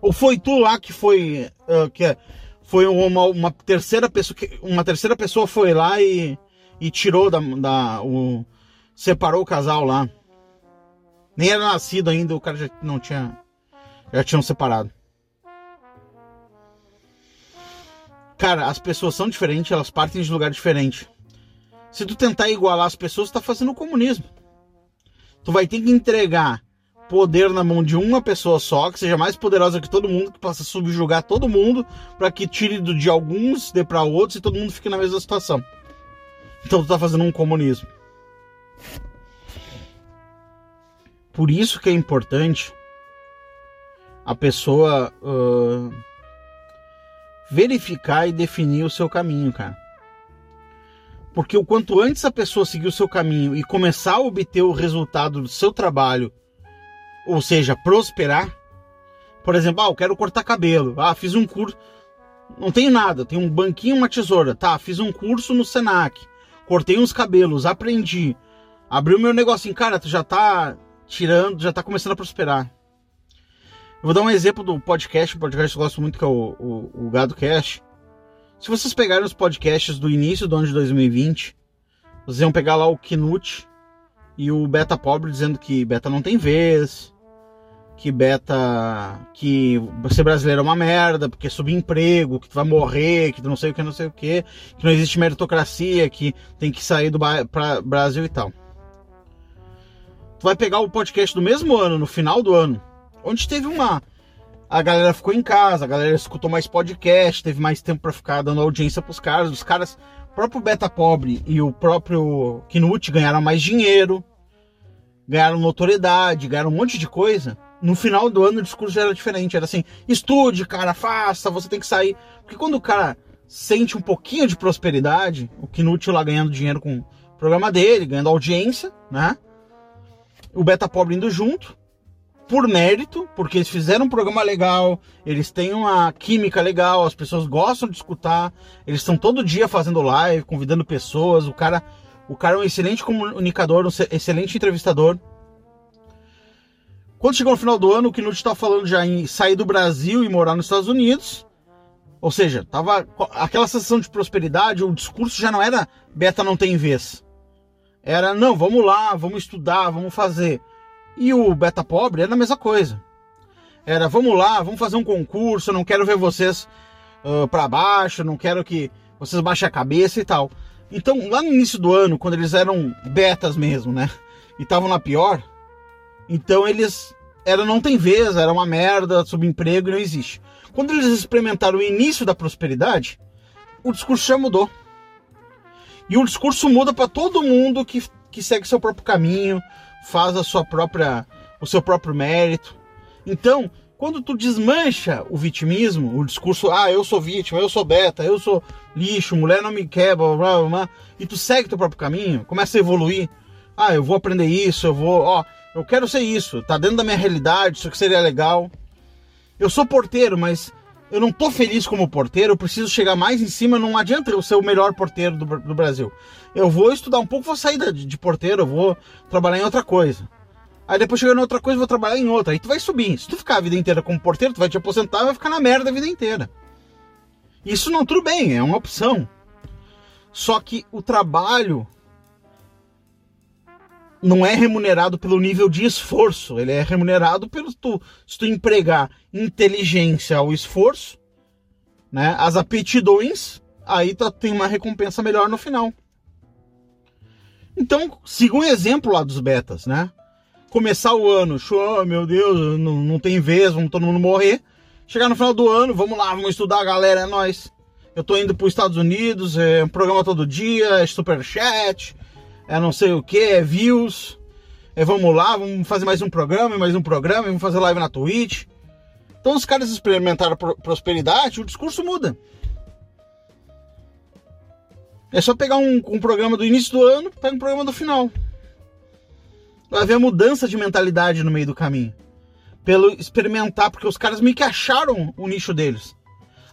Ou foi tu lá que foi uh, que é- foi uma, uma terceira pessoa que uma terceira pessoa foi lá e, e tirou da, da o separou o casal lá. Nem era nascido ainda, o cara já não tinha já tinham separado. Cara, as pessoas são diferentes, elas partem de lugar diferente. Se tu tentar igualar as pessoas, tu tá fazendo o comunismo. Tu vai ter que entregar poder na mão de uma pessoa só, que seja mais poderosa que todo mundo, que possa subjugar todo mundo, para que tire do- de alguns, dê para outros e todo mundo fique na mesma situação. Então tu tá fazendo um comunismo. Por isso que é importante a pessoa ah, verificar e definir o seu caminho, cara. Porque o quanto antes a pessoa seguir o seu caminho e começar a obter o resultado do seu trabalho, ou seja, prosperar, por exemplo, ah, eu quero cortar cabelo, ah, fiz um curso, não tenho nada, tenho um banquinho e uma tesoura, tá, fiz um curso no Senac, cortei uns cabelos, aprendi, abri o meu negocinho, cara, tu já tá tirando, já tá começando a prosperar. Eu vou dar um exemplo do podcast, um podcast que eu gosto muito, que é o, o, o. Se vocês pegarem os podcasts do início do ano de 2020, vocês iam pegar lá o Knut e o Beta Pobre dizendo que Beta não tem vez, que Beta. que ser brasileiro é uma merda, porque é subemprego, que tu vai morrer, que tu não sei o que, não sei o que, que não existe meritocracia, que tem que sair do Brasil e tal. Tu vai pegar o podcast do mesmo ano, no final do ano, onde teve uma. A galera ficou em casa, a galera escutou mais podcast, teve mais tempo pra ficar dando audiência pros caras. Os caras, o próprio Beta Pobre e o próprio Knut ganharam mais dinheiro, ganharam notoriedade, ganharam um monte de coisa. No final do ano o discurso era diferente. Era assim: estude, cara, faça, você tem que sair. Porque quando o cara sente um pouquinho de prosperidade, o Knut lá ganhando dinheiro com o programa dele, ganhando audiência, né? O Beta Pobre indo junto por mérito, porque eles fizeram um programa legal, eles têm uma química legal, as pessoas gostam de escutar, eles estão todo dia fazendo live, convidando pessoas, o cara, o cara é um excelente comunicador, um ce- excelente entrevistador. Quando chegou no final do ano, o Knut estava falando já em sair do Brasil e morar nos Estados Unidos. Ou seja, tava aquela sensação de prosperidade, o discurso já não era beta não tem vez. Era, não, vamos lá, vamos estudar, vamos fazer. E o beta pobre era a mesma coisa. Era, vamos lá, vamos fazer um concurso, não quero ver vocês para baixo, não quero que vocês baixem a cabeça e tal. Então, lá no início do ano, quando eles eram betas mesmo, né? E estavam na pior, então eles era não tem vez, era uma merda, subemprego não existe. Quando eles experimentaram o início da prosperidade, o discurso já mudou. E o discurso muda para todo mundo que, que segue seu próprio caminho, faz a sua própria, o seu próprio mérito. Então, quando tu desmancha o vitimismo, o discurso, ah, eu sou vítima, eu sou beta, eu sou lixo, mulher não me quer, blá, blá, blá, blá, e tu segue teu próprio caminho, começa a evoluir. Ah, eu vou aprender isso, eu vou, ó, eu quero ser isso, tá dentro da minha realidade, isso que seria legal. Eu sou porteiro, mas eu não tô feliz como porteiro, eu preciso chegar mais em cima, não adianta eu ser o melhor porteiro do, do Brasil. Eu vou estudar um pouco, vou sair de, de porteiro, eu vou trabalhar em outra coisa. Aí depois chegando em outra coisa, vou trabalhar em outra. Aí tu vai subir. Se tu ficar a vida inteira como porteiro, tu vai te aposentar e vai ficar na merda a vida inteira. Isso não tudo bem, é uma opção. Só que o trabalho não é remunerado pelo nível de esforço, ele é remunerado pelo tu, se tu empregar inteligência ao esforço, né, as aptidões, aí tu tem uma recompensa melhor no final. Então, siga um exemplo lá dos betas, né? Começar o ano, show, meu Deus, não, não tem vez, vamos todo mundo morrer. Chegar no final do ano, vamos lá, vamos estudar, galera, é nóis. Eu tô indo para os Estados Unidos, é um programa todo dia, é superchat, é não sei o que, é views. É vamos lá, vamos fazer mais um programa, mais um programa, vamos fazer live na Twitch. Então os caras experimentaram pro- prosperidade, o discurso muda. É só pegar um, um programa do início do ano, pega um programa do final. Vai haver mudança de mentalidade no meio do caminho. Pelo experimentar, porque os caras meio que acharam o nicho deles.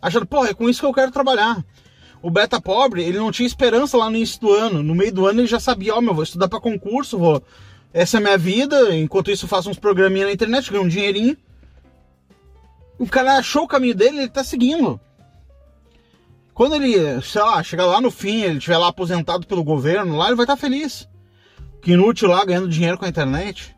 Acharam, pô, é com isso que eu quero trabalhar. O beta pobre, ele não tinha esperança lá no início do ano. No meio do ano ele já sabia, ó, meu, vou estudar para concurso, vou. Essa é a minha vida, enquanto isso faço uns programinhas na internet, ganho um dinheirinho. O cara achou o caminho dele, ele tá seguindo. Quando ele, sei lá, chegar lá no fim, ele estiver lá aposentado pelo governo, lá ele vai estar feliz. Que inútil lá ganhando dinheiro com a internet.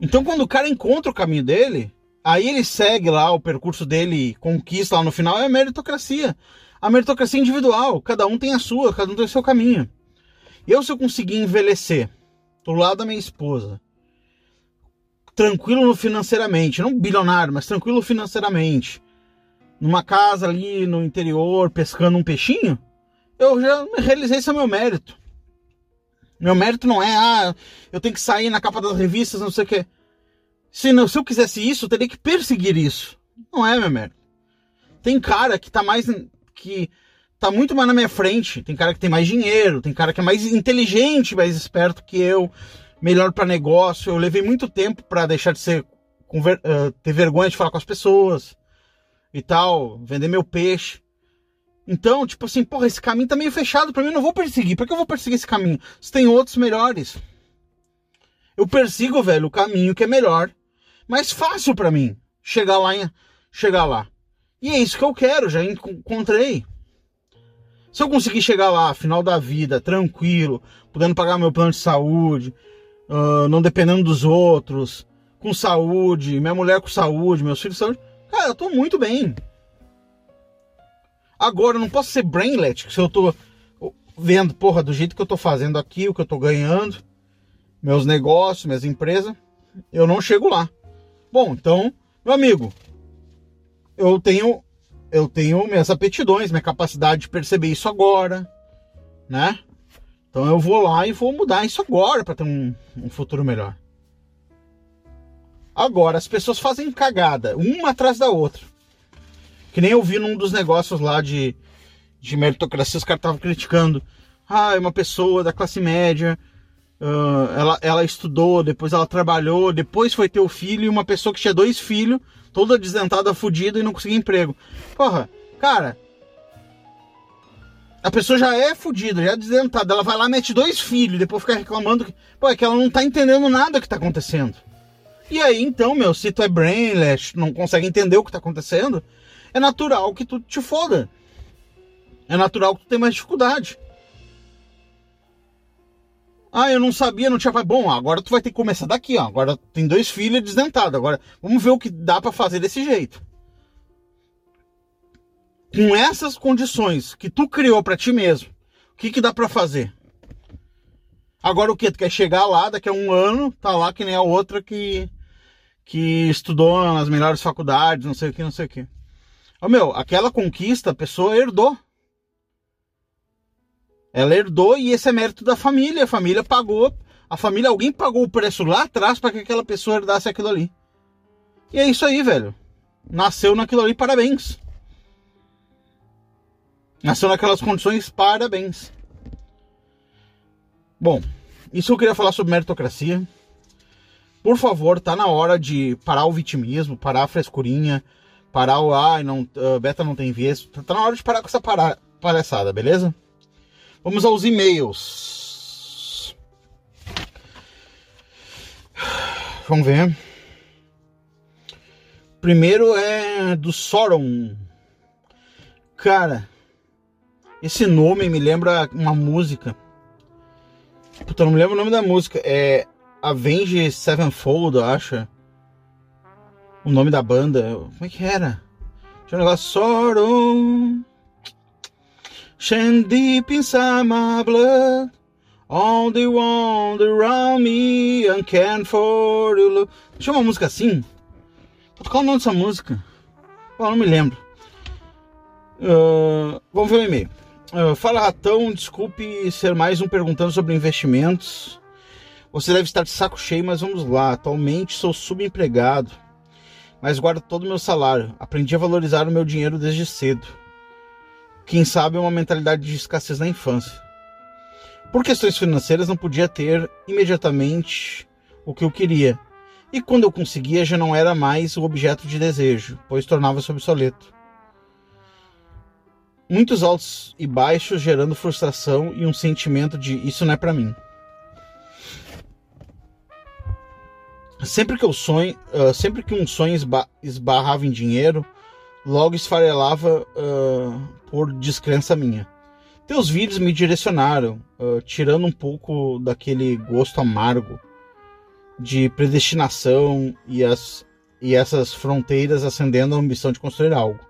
Então quando o cara encontra o caminho dele, aí ele segue lá o percurso dele, conquista lá no final, é meritocracia. A meritocracia individual, cada um tem a sua, cada um tem o seu caminho. Eu, se eu conseguir envelhecer do lado da minha esposa, tranquilo financeiramente, não bilionário, mas tranquilo financeiramente, numa casa ali no interior, pescando um peixinho, eu já realizei é meu mérito. Meu mérito não é, ah, eu tenho que sair na capa das revistas, não sei o quê. Se, não, se eu quisesse isso, eu teria que perseguir isso. Não é meu mérito. Tem cara que tá mais. Que tá muito mais na minha frente. Tem cara que tem mais dinheiro, tem cara que é mais inteligente, mais esperto que eu, melhor para negócio. Eu levei muito tempo para deixar de ser. Uh, ter vergonha de falar com as pessoas e tal, vender meu peixe. Então, tipo assim, porra, esse caminho tá meio fechado para mim, eu não vou perseguir. Por que eu vou perseguir esse caminho? Se tem outros melhores. Eu persigo, velho, o caminho que é melhor, mais fácil para mim chegar lá, chegar lá. E é isso que eu quero, já encontrei. Se eu conseguir chegar lá, final da vida, tranquilo, podendo pagar meu plano de saúde, uh, não dependendo dos outros, com saúde, minha mulher com saúde, meus filhos com saúde, cara, eu tô muito bem. Agora, eu não posso ser brainlet se eu tô vendo, porra, do jeito que eu tô fazendo aqui, o que eu tô ganhando, meus negócios, minhas empresas, eu não chego lá. Bom, então, meu amigo, eu tenho eu tenho minhas aptidões, minha capacidade de perceber isso agora, né? Então eu vou lá e vou mudar isso agora para ter um, um futuro melhor. Agora, as pessoas fazem cagada, uma atrás da outra. Que nem eu vi num dos negócios lá de, de meritocracia, os caras estavam criticando. Ah, é uma pessoa da classe média, uh, ela, ela estudou, depois ela trabalhou, depois foi ter o filho, e uma pessoa que tinha dois filhos, toda desdentada, fodida e não conseguia emprego. Porra, cara, a pessoa já é fodida, já é desdentada, ela vai lá, mete dois filhos, depois fica reclamando que, pô, é que ela não tá entendendo nada que tá acontecendo. E aí, então, meu, se tu é brainless, não consegue entender o que tá acontecendo, é natural que tu te foda. É natural que tu tenha mais dificuldade. Ah, eu não sabia, não tinha. Bom, agora tu vai ter que começar daqui, ó. Agora tem dois filhos desdentados. Agora vamos ver o que dá para fazer desse jeito. Com essas condições que tu criou para ti mesmo, o que, que dá para fazer? Agora o que? Tu quer chegar lá daqui a um ano, tá lá que nem a outra que, que estudou nas melhores faculdades, não sei o que, não sei o que. Ô, meu, aquela conquista a pessoa herdou. Ela herdou e esse é mérito da família. A família pagou. A família, alguém pagou o preço lá atrás para que aquela pessoa herdasse aquilo ali. E é isso aí, velho. Nasceu naquilo ali, parabéns. Nasceu naquelas condições, parabéns. Bom, isso eu queria falar sobre meritocracia. Por favor, tá na hora de parar o vitimismo, parar a frescurinha, parar o ai, não, uh, beta não tem viés. Tá na hora de parar com essa para, palhaçada, beleza? Vamos aos e-mails. Vamos ver. Primeiro é do Soron. Cara, esse nome me lembra uma música. Puta, não me lembro o nome da música. É Avenge Sevenfold, eu acho o nome da banda. Como é que era? Tinha um negócio Sorrow. Shine deep inside my blood. All the wonder around me and can for you look. Tinha uma música assim? Qual o nome dessa música? Eu não me lembro. Uh, vamos ver o e-mail. Uh, fala ratão, desculpe ser mais um perguntando sobre investimentos. Você deve estar de saco cheio, mas vamos lá. Atualmente sou subempregado mas guardo todo o meu salário. Aprendi a valorizar o meu dinheiro desde cedo. Quem sabe uma mentalidade de escassez na infância. Por questões financeiras não podia ter imediatamente o que eu queria. E quando eu conseguia já não era mais o objeto de desejo, pois tornava-se obsoleto. Muitos altos e baixos gerando frustração e um sentimento de isso não é para mim. Sempre que eu sonho, sempre que um sonho esba esbarrava em dinheiro, logo esfarelava uh, por descrença minha. Teus vídeos me direcionaram, uh, tirando um pouco daquele gosto amargo de predestinação e, as, e essas fronteiras acendendo a ambição de construir algo.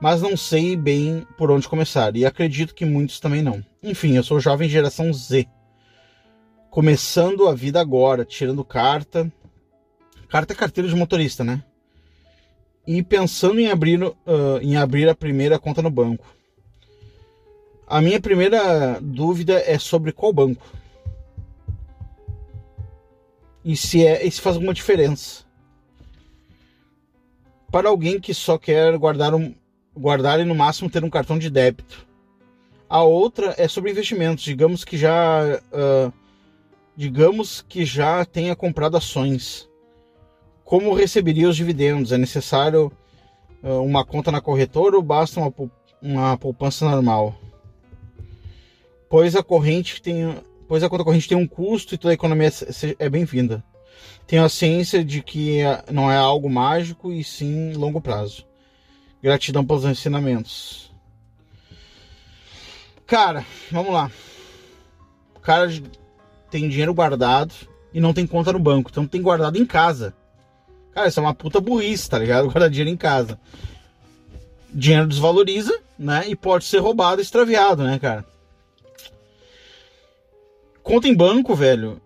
Mas não sei bem por onde começar, e acredito que muitos também não. Enfim, eu sou jovem geração Z começando a vida agora, tirando carta. Carta é carteira de motorista, né? E pensando em abrir, uh, em abrir a primeira conta no banco. A minha primeira dúvida é sobre qual banco. E se, é, e se faz alguma diferença. Para alguém que só quer guardar, um, guardar e no máximo ter um cartão de débito. A outra é sobre investimentos. Digamos que já. Uh, digamos que já tenha comprado ações. Como receberia os dividendos? É necessário uh, uma conta na corretora ou basta uma, uma poupança normal? Pois a corrente tem, pois a conta corrente tem um custo e toda a economia é bem-vinda. Tenho a ciência de que não é algo mágico e sim longo prazo. Gratidão pelos ensinamentos. Cara, vamos lá. O cara tem dinheiro guardado e não tem conta no banco. Então tem guardado em casa. Cara, isso é uma puta burrice, tá ligado? Guardar dinheiro em casa. Dinheiro desvaloriza, né? E pode ser roubado, extraviado, né, cara? Conta em banco, velho.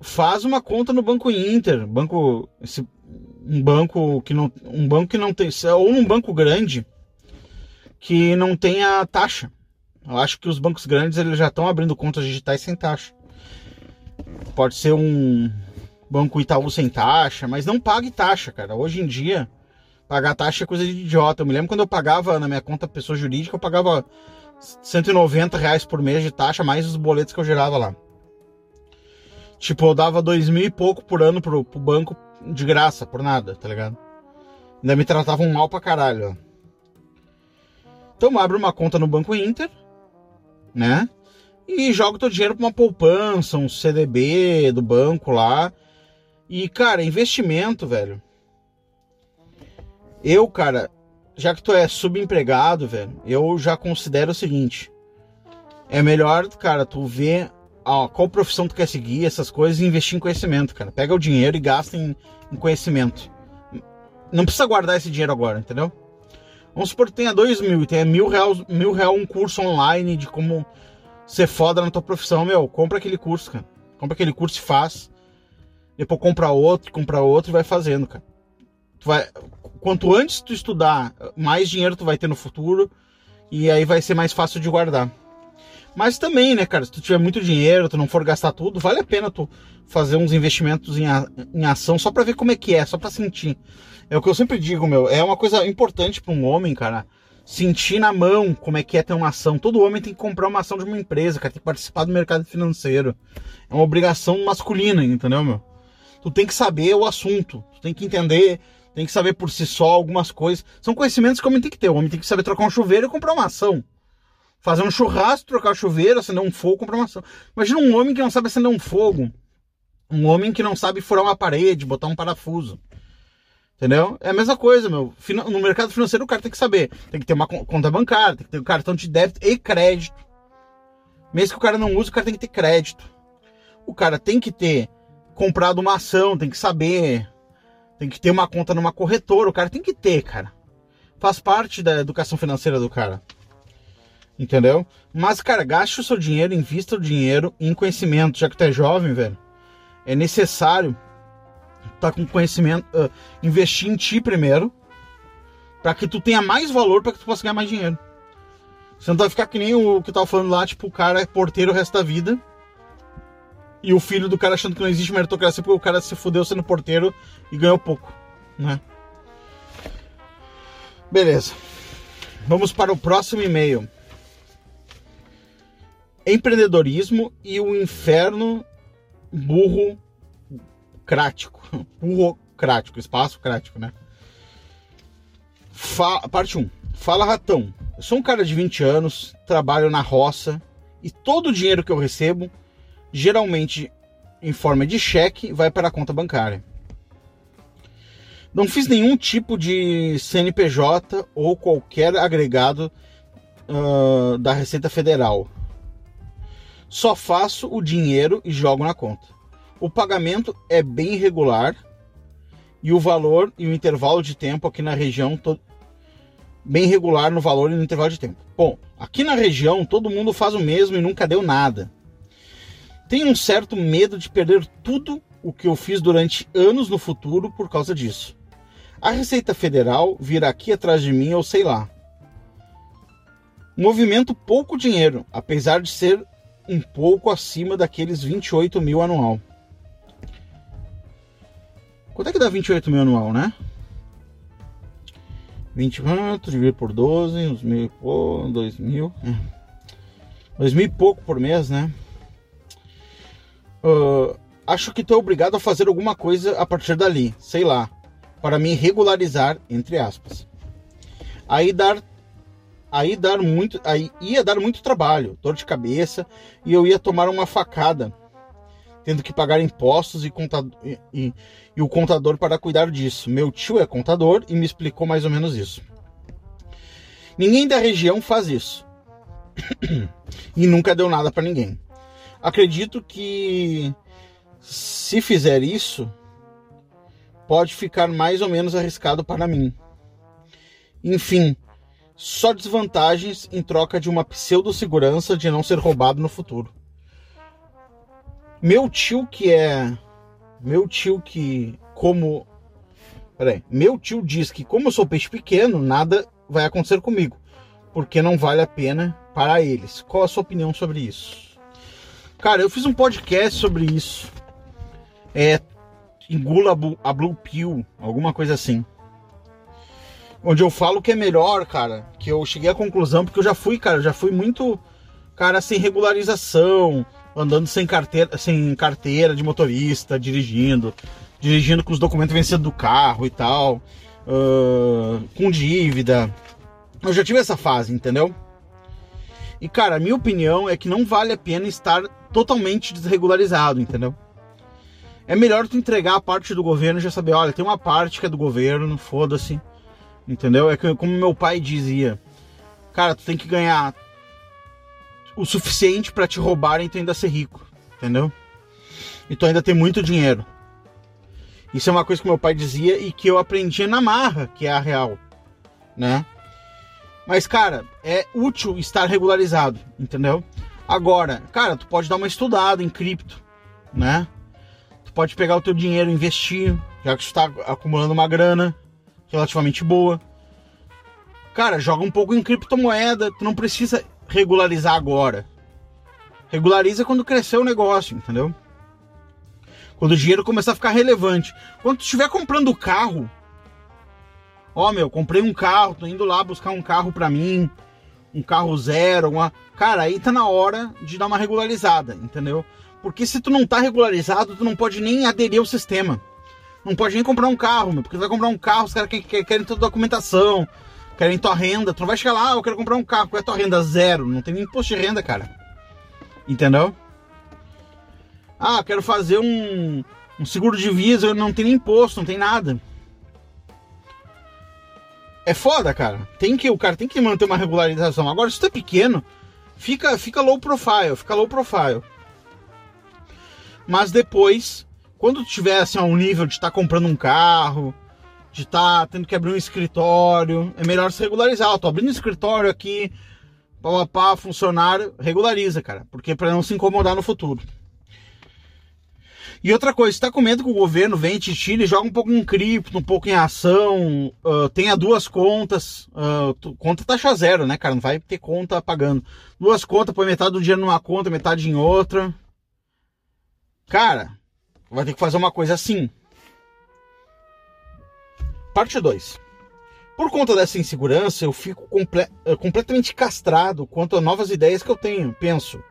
Faz uma conta no Banco Inter, banco esse, um banco que não um banco que não tem ou um banco grande que não tenha taxa. Eu acho que os bancos grandes eles já estão abrindo contas digitais sem taxa. Pode ser um Banco Itaú sem taxa, mas não pague taxa, cara. Hoje em dia, pagar taxa é coisa de idiota. Eu me lembro quando eu pagava na minha conta pessoa jurídica, eu pagava 190 reais por mês de taxa, mais os boletos que eu gerava lá. Tipo, eu dava dois mil e pouco por ano pro, pro banco de graça, por nada, tá ligado? Ainda me tratavam mal pra caralho. Ó. Então abre uma conta no Banco Inter, né? e joga teu dinheiro para uma poupança, um CDB do banco lá. E, cara, investimento, velho. Eu, cara, já que tu é subempregado, velho, eu já considero o seguinte: é melhor, cara, tu ver ó, qual profissão tu quer seguir, essas coisas, e investir em conhecimento, cara. Pega o dinheiro e gasta em, em conhecimento. Não precisa guardar esse dinheiro agora, entendeu? Vamos supor que tenha dois mil e tenha mil real, mil real um curso online de como ser foda na tua profissão, meu, compra aquele curso, cara. Compra aquele curso e faz. Depois compra outro, compra outro e vai fazendo, cara. Tu vai, quanto antes tu estudar, mais dinheiro tu vai ter no futuro e aí vai ser mais fácil de guardar. Mas também, né, cara, se tu tiver muito dinheiro, tu não for gastar tudo, vale a pena tu fazer uns investimentos em, a, em ação só para ver como é que é, só para sentir. É o que eu sempre digo, meu, é uma coisa importante para um homem, cara, sentir na mão como é que é ter uma ação. Todo homem tem que comprar uma ação de uma empresa, cara, tem que participar do mercado financeiro. É uma obrigação masculina, entendeu, meu? Tu tem que saber o assunto, tu tem que entender, tem que saber por si só algumas coisas. São conhecimentos que o homem tem que ter. O homem tem que saber trocar um chuveiro e comprar uma ação. Fazer um churrasco, trocar chuveiro, acender um fogo, comprar uma ação. Imagina um homem que não sabe acender um fogo. Um homem que não sabe furar uma parede, botar um parafuso. Entendeu? É a mesma coisa, meu. No mercado financeiro o cara tem que saber. Tem que ter uma conta bancária, tem que ter um cartão de débito e crédito. Mesmo que o cara não use, o cara tem que ter crédito. O cara tem que ter comprado uma ação, tem que saber. Tem que ter uma conta numa corretora. O cara tem que ter, cara. Faz parte da educação financeira do cara. Entendeu? Mas, cara, gaste o seu dinheiro, invista o dinheiro em conhecimento. Já que tu é jovem, velho, é necessário tá com conhecimento, uh, investir em ti primeiro, para que tu tenha mais valor, para que tu possa ganhar mais dinheiro. Você não vai ficar que nem o que eu tava falando lá, tipo, o cara é porteiro o resto da vida. E o filho do cara achando que não existe meritocracia porque o cara se fudeu sendo porteiro e ganhou pouco, né? Beleza. Vamos para o próximo e-mail. Empreendedorismo e o inferno burro crático. Burrocrático, espaço crático, né? Fa parte 1. Fala ratão. eu sou um cara de 20 anos, trabalho na roça e todo o dinheiro que eu recebo, geralmente em forma de cheque, vai para a conta bancária. Não fiz nenhum tipo de CNPJ ou qualquer agregado uh, da Receita Federal. Só faço o dinheiro e jogo na conta. O pagamento é bem irregular e o valor e o intervalo de tempo aqui na região to... bem regular no valor e no intervalo de tempo. Bom, aqui na região todo mundo faz o mesmo e nunca deu nada. Tenho um certo medo de perder tudo o que eu fiz durante anos no futuro por causa disso. A Receita Federal virá aqui atrás de mim, ou sei lá. Movimento pouco dinheiro, apesar de ser um pouco acima daqueles 28 mil anual. Quanto é que dá 28 mil anual, né? 24 dividido por 12, uns mil e pouco, 2 mil. É. 2 mil e pouco por mês, né? Uh, acho que estou obrigado a fazer alguma coisa a partir dali, sei lá, para me regularizar, entre aspas. Aí dar aí dar muito, aí ia dar muito trabalho, dor de cabeça e eu ia tomar uma facada, tendo que pagar impostos e, e, e, e o contador para cuidar disso. Meu tio é contador e me explicou mais ou menos isso. Ninguém da região faz isso e nunca deu nada para ninguém. Acredito que se fizer isso, pode ficar mais ou menos arriscado para mim. Enfim, só desvantagens em troca de uma pseudo-segurança de não ser roubado no futuro. Meu tio que é. Meu tio que, como. Peraí. Meu tio diz que, como eu sou peixe pequeno, nada vai acontecer comigo. Porque não vale a pena para eles. Qual a sua opinião sobre isso? Cara, eu fiz um podcast sobre isso. É. Engula a Blue Pill, alguma coisa assim onde eu falo que é melhor, cara, que eu cheguei à conclusão, porque eu já fui, cara, já fui muito, cara, sem regularização, andando sem carteira, sem carteira de motorista, dirigindo, dirigindo com os documentos vencidos do carro e tal, uh, com dívida. Eu já tive essa fase, entendeu? E, cara, a minha opinião é que não vale a pena estar totalmente desregularizado, entendeu? É melhor tu entregar a parte do governo e já saber, olha, tem uma parte que é do governo, foda-se Entendeu? É como meu pai dizia: Cara, tu tem que ganhar o suficiente para te roubarem e tu ainda ser rico. Entendeu? E tu ainda tem muito dinheiro. Isso é uma coisa que meu pai dizia e que eu aprendi na marra, que é a real, né? Mas, cara, é útil estar regularizado, entendeu? Agora, cara, tu pode dar uma estudada em cripto, né? Tu pode pegar o teu dinheiro investir, já que tu está acumulando uma grana, relativamente boa. Cara, joga um pouco em criptomoeda, tu não precisa regularizar agora. Regulariza quando crescer o negócio, entendeu? Quando o dinheiro começar a ficar relevante. Quando tu estiver comprando carro, ó meu, comprei um carro, tô indo lá buscar um carro para mim, um carro zero, uma... cara, aí tá na hora de dar uma regularizada, entendeu? Porque se tu não tá regularizado, tu não pode nem aderir ao sistema. Não pode nem comprar um carro, meu, porque tu vai comprar um carro, os caras querem, querem toda documentação, querem tua renda. Tu não vai chegar lá, ah, eu quero comprar um carro, qual é a tua renda? Zero. Não tem nem imposto de renda, cara. Entendeu? Ah, quero fazer um, um seguro de visa, não tem nem imposto, não tem nada. É foda, cara. Tem que, o cara tem que manter uma regularização. Agora, se tu é pequeno, fica, fica low profile, fica low profile. Mas depois quando tu tiver assim, a um nível de estar tá comprando um carro, de estar tá tendo que abrir um escritório, é melhor se regularizar. Eu tô abrindo um escritório aqui, pá, pá, funcionário, regulariza, cara, porque para não se incomodar no futuro. E outra coisa, se tá com medo que o governo vem te tire, joga um pouco em cripto, um pouco em ação, uh, tenha duas contas, uh, conta taxa zero, né, cara? Não vai ter conta pagando. Duas contas, põe metade do dinheiro numa conta, metade em outra. Cara, vai ter que fazer uma coisa assim. Parte 2. Por conta dessa insegurança, eu fico comple eh, completamente castrado quanto a novas ideias que eu tenho. Penso,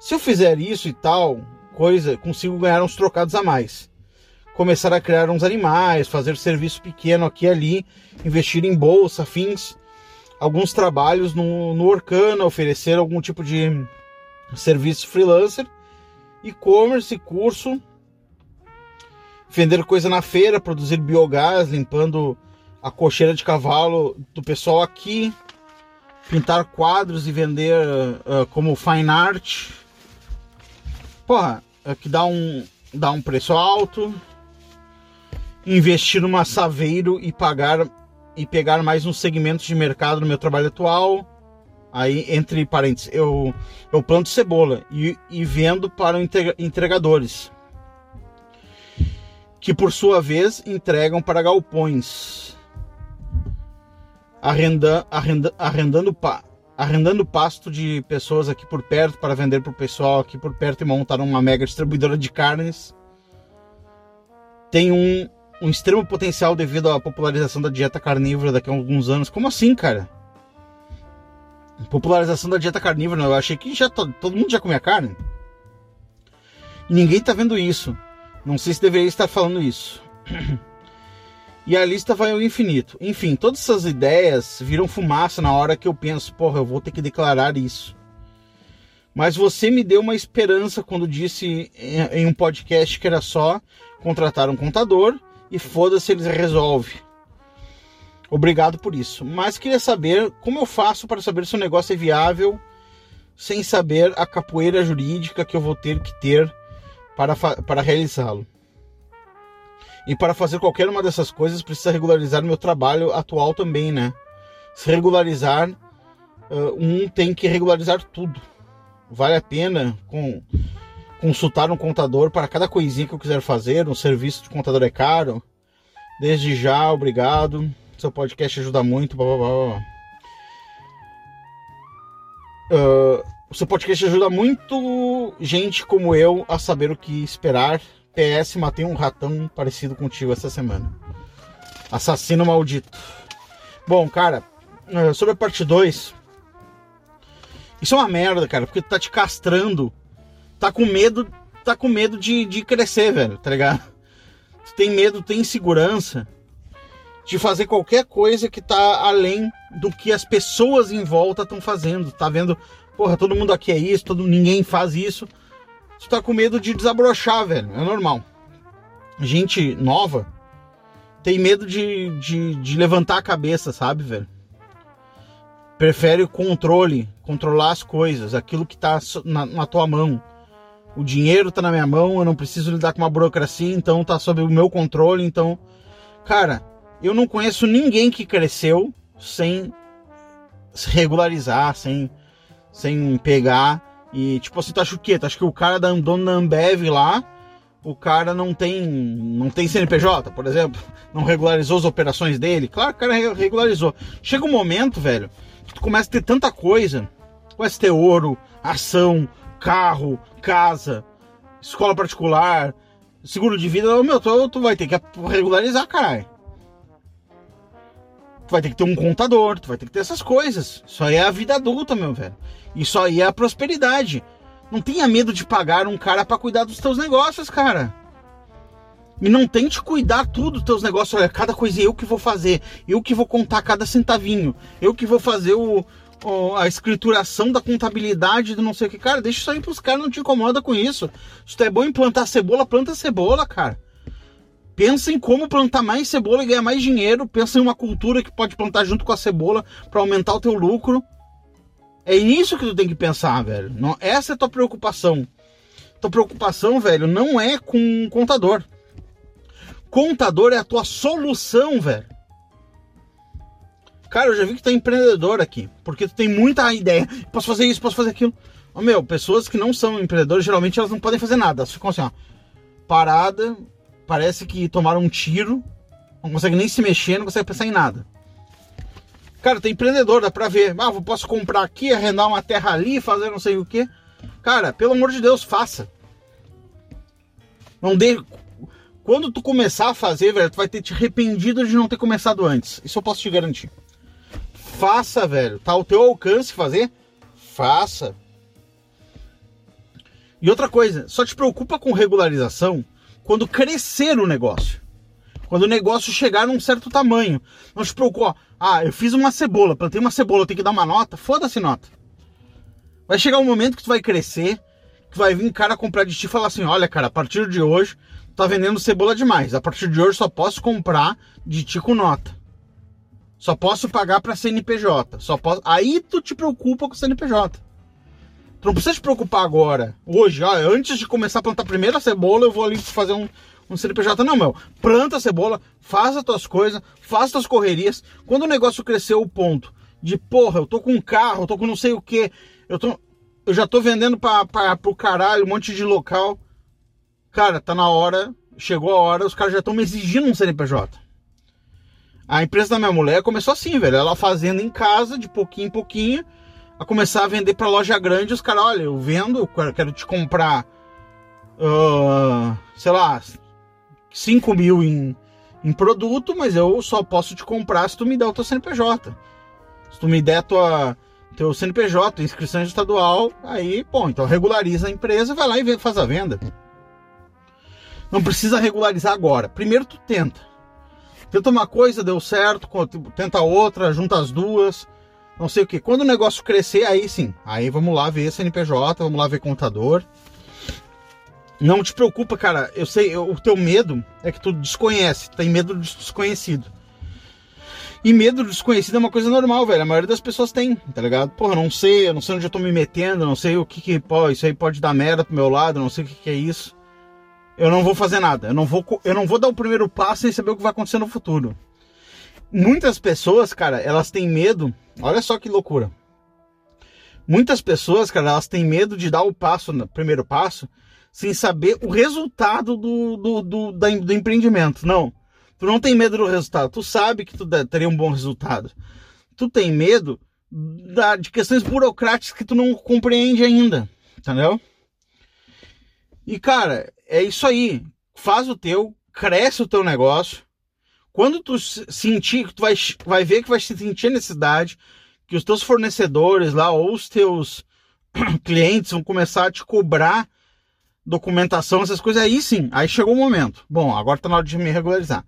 se eu fizer isso e tal coisa, consigo ganhar uns trocados a mais. Começar a criar uns animais, fazer serviço pequeno aqui e ali, investir em bolsa, fins. alguns trabalhos no, no Orkana, oferecer algum tipo de serviço freelancer, e-commerce, curso, vender coisa na feira, produzir biogás, limpando a cocheira de cavalo do pessoal aqui, pintar quadros e vender uh, como fine art. Porra, é que dá um, dá um preço alto. Investir numa saveiro e pagar e pegar mais uns segmentos de mercado no meu trabalho atual. Aí, entre parênteses, eu, eu planto cebola e, e vendo para entregadores, que por sua vez entregam para galpões arrenda, arrenda, arrendando, pa, arrendando pasto de pessoas aqui por perto para vender para o pessoal aqui por perto e montar uma mega distribuidora de carnes. Tem um, um extremo potencial devido à popularização da dieta carnívora daqui a alguns anos. Como assim, cara? Popularização da dieta carnívora, eu achei que já todo, todo mundo já comia carne. Ninguém tá vendo isso. Não sei se deveria estar falando isso. E a lista vai ao infinito. Enfim, todas essas ideias viram fumaça na hora que eu penso, porra, eu vou ter que declarar isso. Mas você me deu uma esperança quando disse em um podcast que era só contratar um contador e foda-se eles resolve. Obrigado por isso. Mas queria saber como eu faço para saber se o negócio é viável sem saber a capoeira jurídica que eu vou ter que ter para, para realizá-lo. E para fazer qualquer uma dessas coisas, precisa regularizar meu trabalho atual também, né? Se regularizar, uh, um tem que regularizar tudo. Vale a pena com, consultar um contador para cada coisinha que eu quiser fazer. Um serviço de contador é caro. Desde já, obrigado. Seu podcast ajuda muito. Blá, blá, blá. Uh, o seu podcast ajuda muito gente como eu a saber o que esperar PS, matei um ratão parecido contigo essa semana. Assassino maldito. Bom, cara, eh, sobre a parte 2. Isso é uma merda, cara, porque tu tá te castrando. Tá com medo. Tá com medo de, de crescer, velho, tá ligado? Tu tem medo, tem insegurança de fazer qualquer coisa que tá além do que as pessoas em volta estão fazendo. Tá vendo, porra, todo mundo aqui é isso, todo, ninguém faz isso tu tá com medo de desabrochar, velho. É normal. Gente nova tem medo de, de, de levantar a cabeça, sabe, velho? Prefere o controle, controlar as coisas, aquilo que tá na, na tua mão. O dinheiro tá na minha mão, eu não preciso lidar com uma burocracia, então tá sob o meu controle, então. Cara, eu não conheço ninguém que cresceu sem se regularizar, sem, sem pegar e tipo assim, tu acha o quê? Tu acha que o cara da dono da Ambev lá, o cara não tem não tem CNPJ, por exemplo, não regularizou as operações dele? Claro que o cara regularizou. Chega um momento, velho, que tu começa a ter tanta coisa, começa a ter ouro, ação, carro, casa, escola particular, seguro de vida, meu, tu, tu vai ter que regularizar, caralho. Tu vai ter que ter um contador, tu vai ter que ter essas coisas. Isso aí é a vida adulta, meu velho. Isso aí é a prosperidade. Não tenha medo de pagar um cara para cuidar dos teus negócios, cara. E não tente cuidar tudo dos teus negócios. Olha, cada coisa eu que vou fazer. Eu que vou contar cada centavinho. Eu que vou fazer o, o a escrituração da contabilidade do não sei o que. Cara, deixa isso aí pros caras, não te incomoda com isso. Se tu é bom em plantar cebola, planta cebola, cara. Pensa em como plantar mais cebola e ganhar mais dinheiro. Pensa em uma cultura que pode plantar junto com a cebola para aumentar o teu lucro. É nisso que tu tem que pensar, velho. Não, essa é a tua preocupação. Tua preocupação, velho, não é com contador. Contador é a tua solução, velho. Cara, eu já vi que tu é empreendedor aqui, porque tu tem muita ideia. Posso fazer isso, posso fazer aquilo. Meu, pessoas que não são empreendedores, geralmente elas não podem fazer nada. Elas ficam assim, ó, parada, parece que tomaram um tiro, não consegue nem se mexer, não consegue pensar em nada. Cara, tem empreendedor, dá pra ver. Ah, posso comprar aqui, arrendar uma terra ali, fazer não sei o que. Cara, pelo amor de Deus, faça. Não dê. Quando tu começar a fazer, velho, tu vai ter te arrependido de não ter começado antes. Isso eu posso te garantir. Faça, velho. Tá ao teu alcance fazer? Faça. E outra coisa, só te preocupa com regularização quando crescer o negócio. Quando o negócio chegar num certo tamanho. Não te preocupa, ah, eu fiz uma cebola, plantei uma cebola, eu tenho que dar uma nota, foda-se nota. Vai chegar um momento que tu vai crescer, que vai vir cara comprar de ti e falar assim, olha cara, a partir de hoje tá vendendo cebola demais. A partir de hoje só posso comprar de ti com nota. Só posso pagar para CNPJ. Só posso. Aí tu te preocupa com o CNPJ. Tu não precisa te preocupar agora. Hoje, ó, antes de começar a plantar a primeira cebola, eu vou ali fazer um, um CNPJ. Não, meu. Planta a cebola, faz as tuas coisas, faz as tuas correrias. Quando o negócio cresceu o ponto de, porra, eu tô com um carro, eu tô com não sei o que, eu tô. Eu já tô vendendo pra, pra, pro caralho um monte de local. Cara, tá na hora, chegou a hora, os caras já estão me exigindo um CNPJ. A empresa da minha mulher começou assim, velho. Ela fazendo em casa, de pouquinho em pouquinho, a começar a vender para loja grande. Os caras, olha, eu vendo, quero te comprar, uh, sei lá, 5 mil em, em produto, mas eu só posso te comprar se tu me der o teu CNPJ. Se tu me der tua, teu CNPJ, inscrição estadual, aí, bom, então regulariza a empresa, vai lá e faz a venda. Não precisa regularizar agora. Primeiro tu tenta. Tenta uma coisa, deu certo, tenta outra, junta as duas, não sei o que. Quando o negócio crescer, aí sim. Aí vamos lá ver CNPJ, vamos lá ver contador. Não te preocupa, cara. Eu sei, o teu medo é que tu desconhece, tem medo do desconhecido. E medo do desconhecido é uma coisa normal, velho. A maioria das pessoas tem, tá ligado? Porra, não sei, eu não sei onde eu tô me metendo, não sei o que que, pô, isso aí pode dar merda pro meu lado, não sei o que que é isso eu não vou fazer nada. Eu não vou, eu não vou dar o primeiro passo sem saber o que vai acontecer no futuro. Muitas pessoas, cara, elas têm medo. Olha só que loucura. Muitas pessoas, cara, elas têm medo de dar o passo, o primeiro passo, sem saber o resultado do, do, do, do empreendimento. Não. Tu não tem medo do resultado. Tu sabe que tu teria um bom resultado. Tu tem medo da, de questões burocráticas que tu não compreende ainda. Entendeu? E, cara, é isso aí. Faz o teu, cresce o teu negócio. Quando tu sentir, tu vai, vai ver que vai sentir a necessidade, que os teus fornecedores lá ou os teus clientes vão começar a te cobrar documentação, essas coisas, aí sim, aí chegou o momento. Bom, agora tá na hora de me regularizar.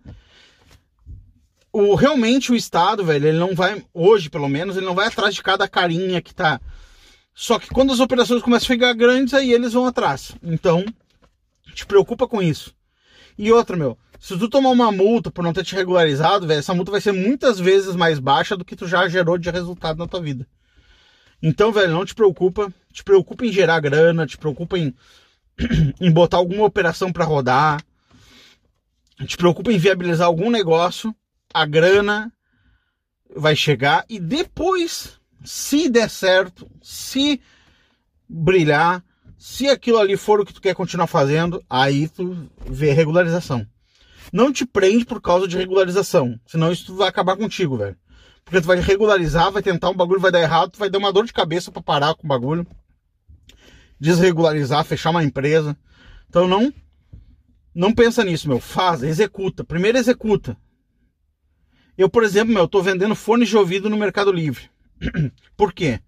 O, realmente o Estado, velho, ele não vai, hoje pelo menos, ele não vai atrás de cada carinha que tá. Só que quando as operações começam a ficar grandes, aí eles vão atrás. Então, te preocupa com isso. E outra, meu, se tu tomar uma multa por não ter te regularizado, velho, essa multa vai ser muitas vezes mais baixa do que tu já gerou de resultado na tua vida. Então, velho, não te preocupa. Te preocupa em gerar grana, te preocupa em, em botar alguma operação para rodar. Te preocupa em viabilizar algum negócio. A grana vai chegar e depois, se der certo, se brilhar, se aquilo ali for o que tu quer continuar fazendo, aí tu vê regularização. Não te prende por causa de regularização, senão isso vai acabar contigo, velho. Porque tu vai regularizar, vai tentar um bagulho, vai dar errado, tu vai dar uma dor de cabeça para parar com o bagulho. Desregularizar, fechar uma empresa. Então não não pensa nisso, meu. Faz, executa. Primeiro executa. Eu, por exemplo, meu, tô vendendo fones de ouvido no Mercado Livre. por quê?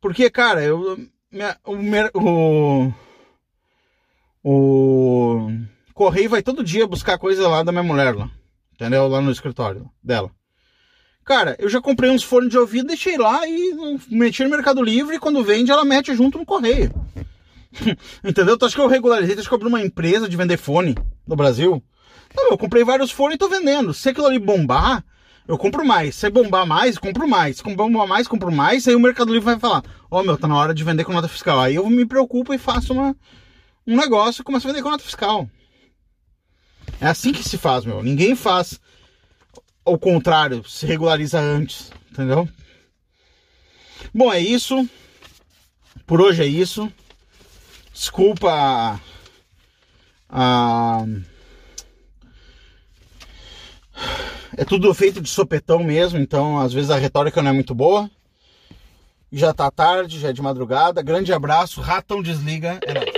Porque, cara, eu minha, o, o, o correio vai todo dia buscar coisa lá da minha mulher lá. Entendeu? Lá no escritório dela. Cara, eu já comprei uns fones de ouvido, deixei lá e meti no Mercado Livre e quando vende ela mete junto no correio. Entendeu? Tu acha que eu regularizei, tu acha que eu abri uma empresa de vender fone no Brasil? Não, eu comprei vários fones e tô vendendo. Se aquilo ali bombar, eu compro mais. Se bombar mais, compro mais. Se bombar mais, compro mais. Aí o Mercado Livre vai falar: Ó, oh, meu, tá na hora de vender com nota fiscal. Aí eu me preocupo e faço uma, um negócio e começo a vender com nota fiscal. É assim que se faz, meu. Ninguém faz ao contrário, se regulariza antes, entendeu? Bom, é isso. Por hoje é isso. Desculpa a, a é tudo feito de sopetão mesmo, então às vezes a retórica não é muito boa. Já tá tarde, já é de madrugada. Grande abraço, ratão desliga. É nóis.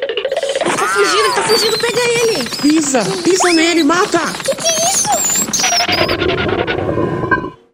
Tá fugindo, tá fugindo, pega ele! Pisa, pisa nele, mata! Que que é isso?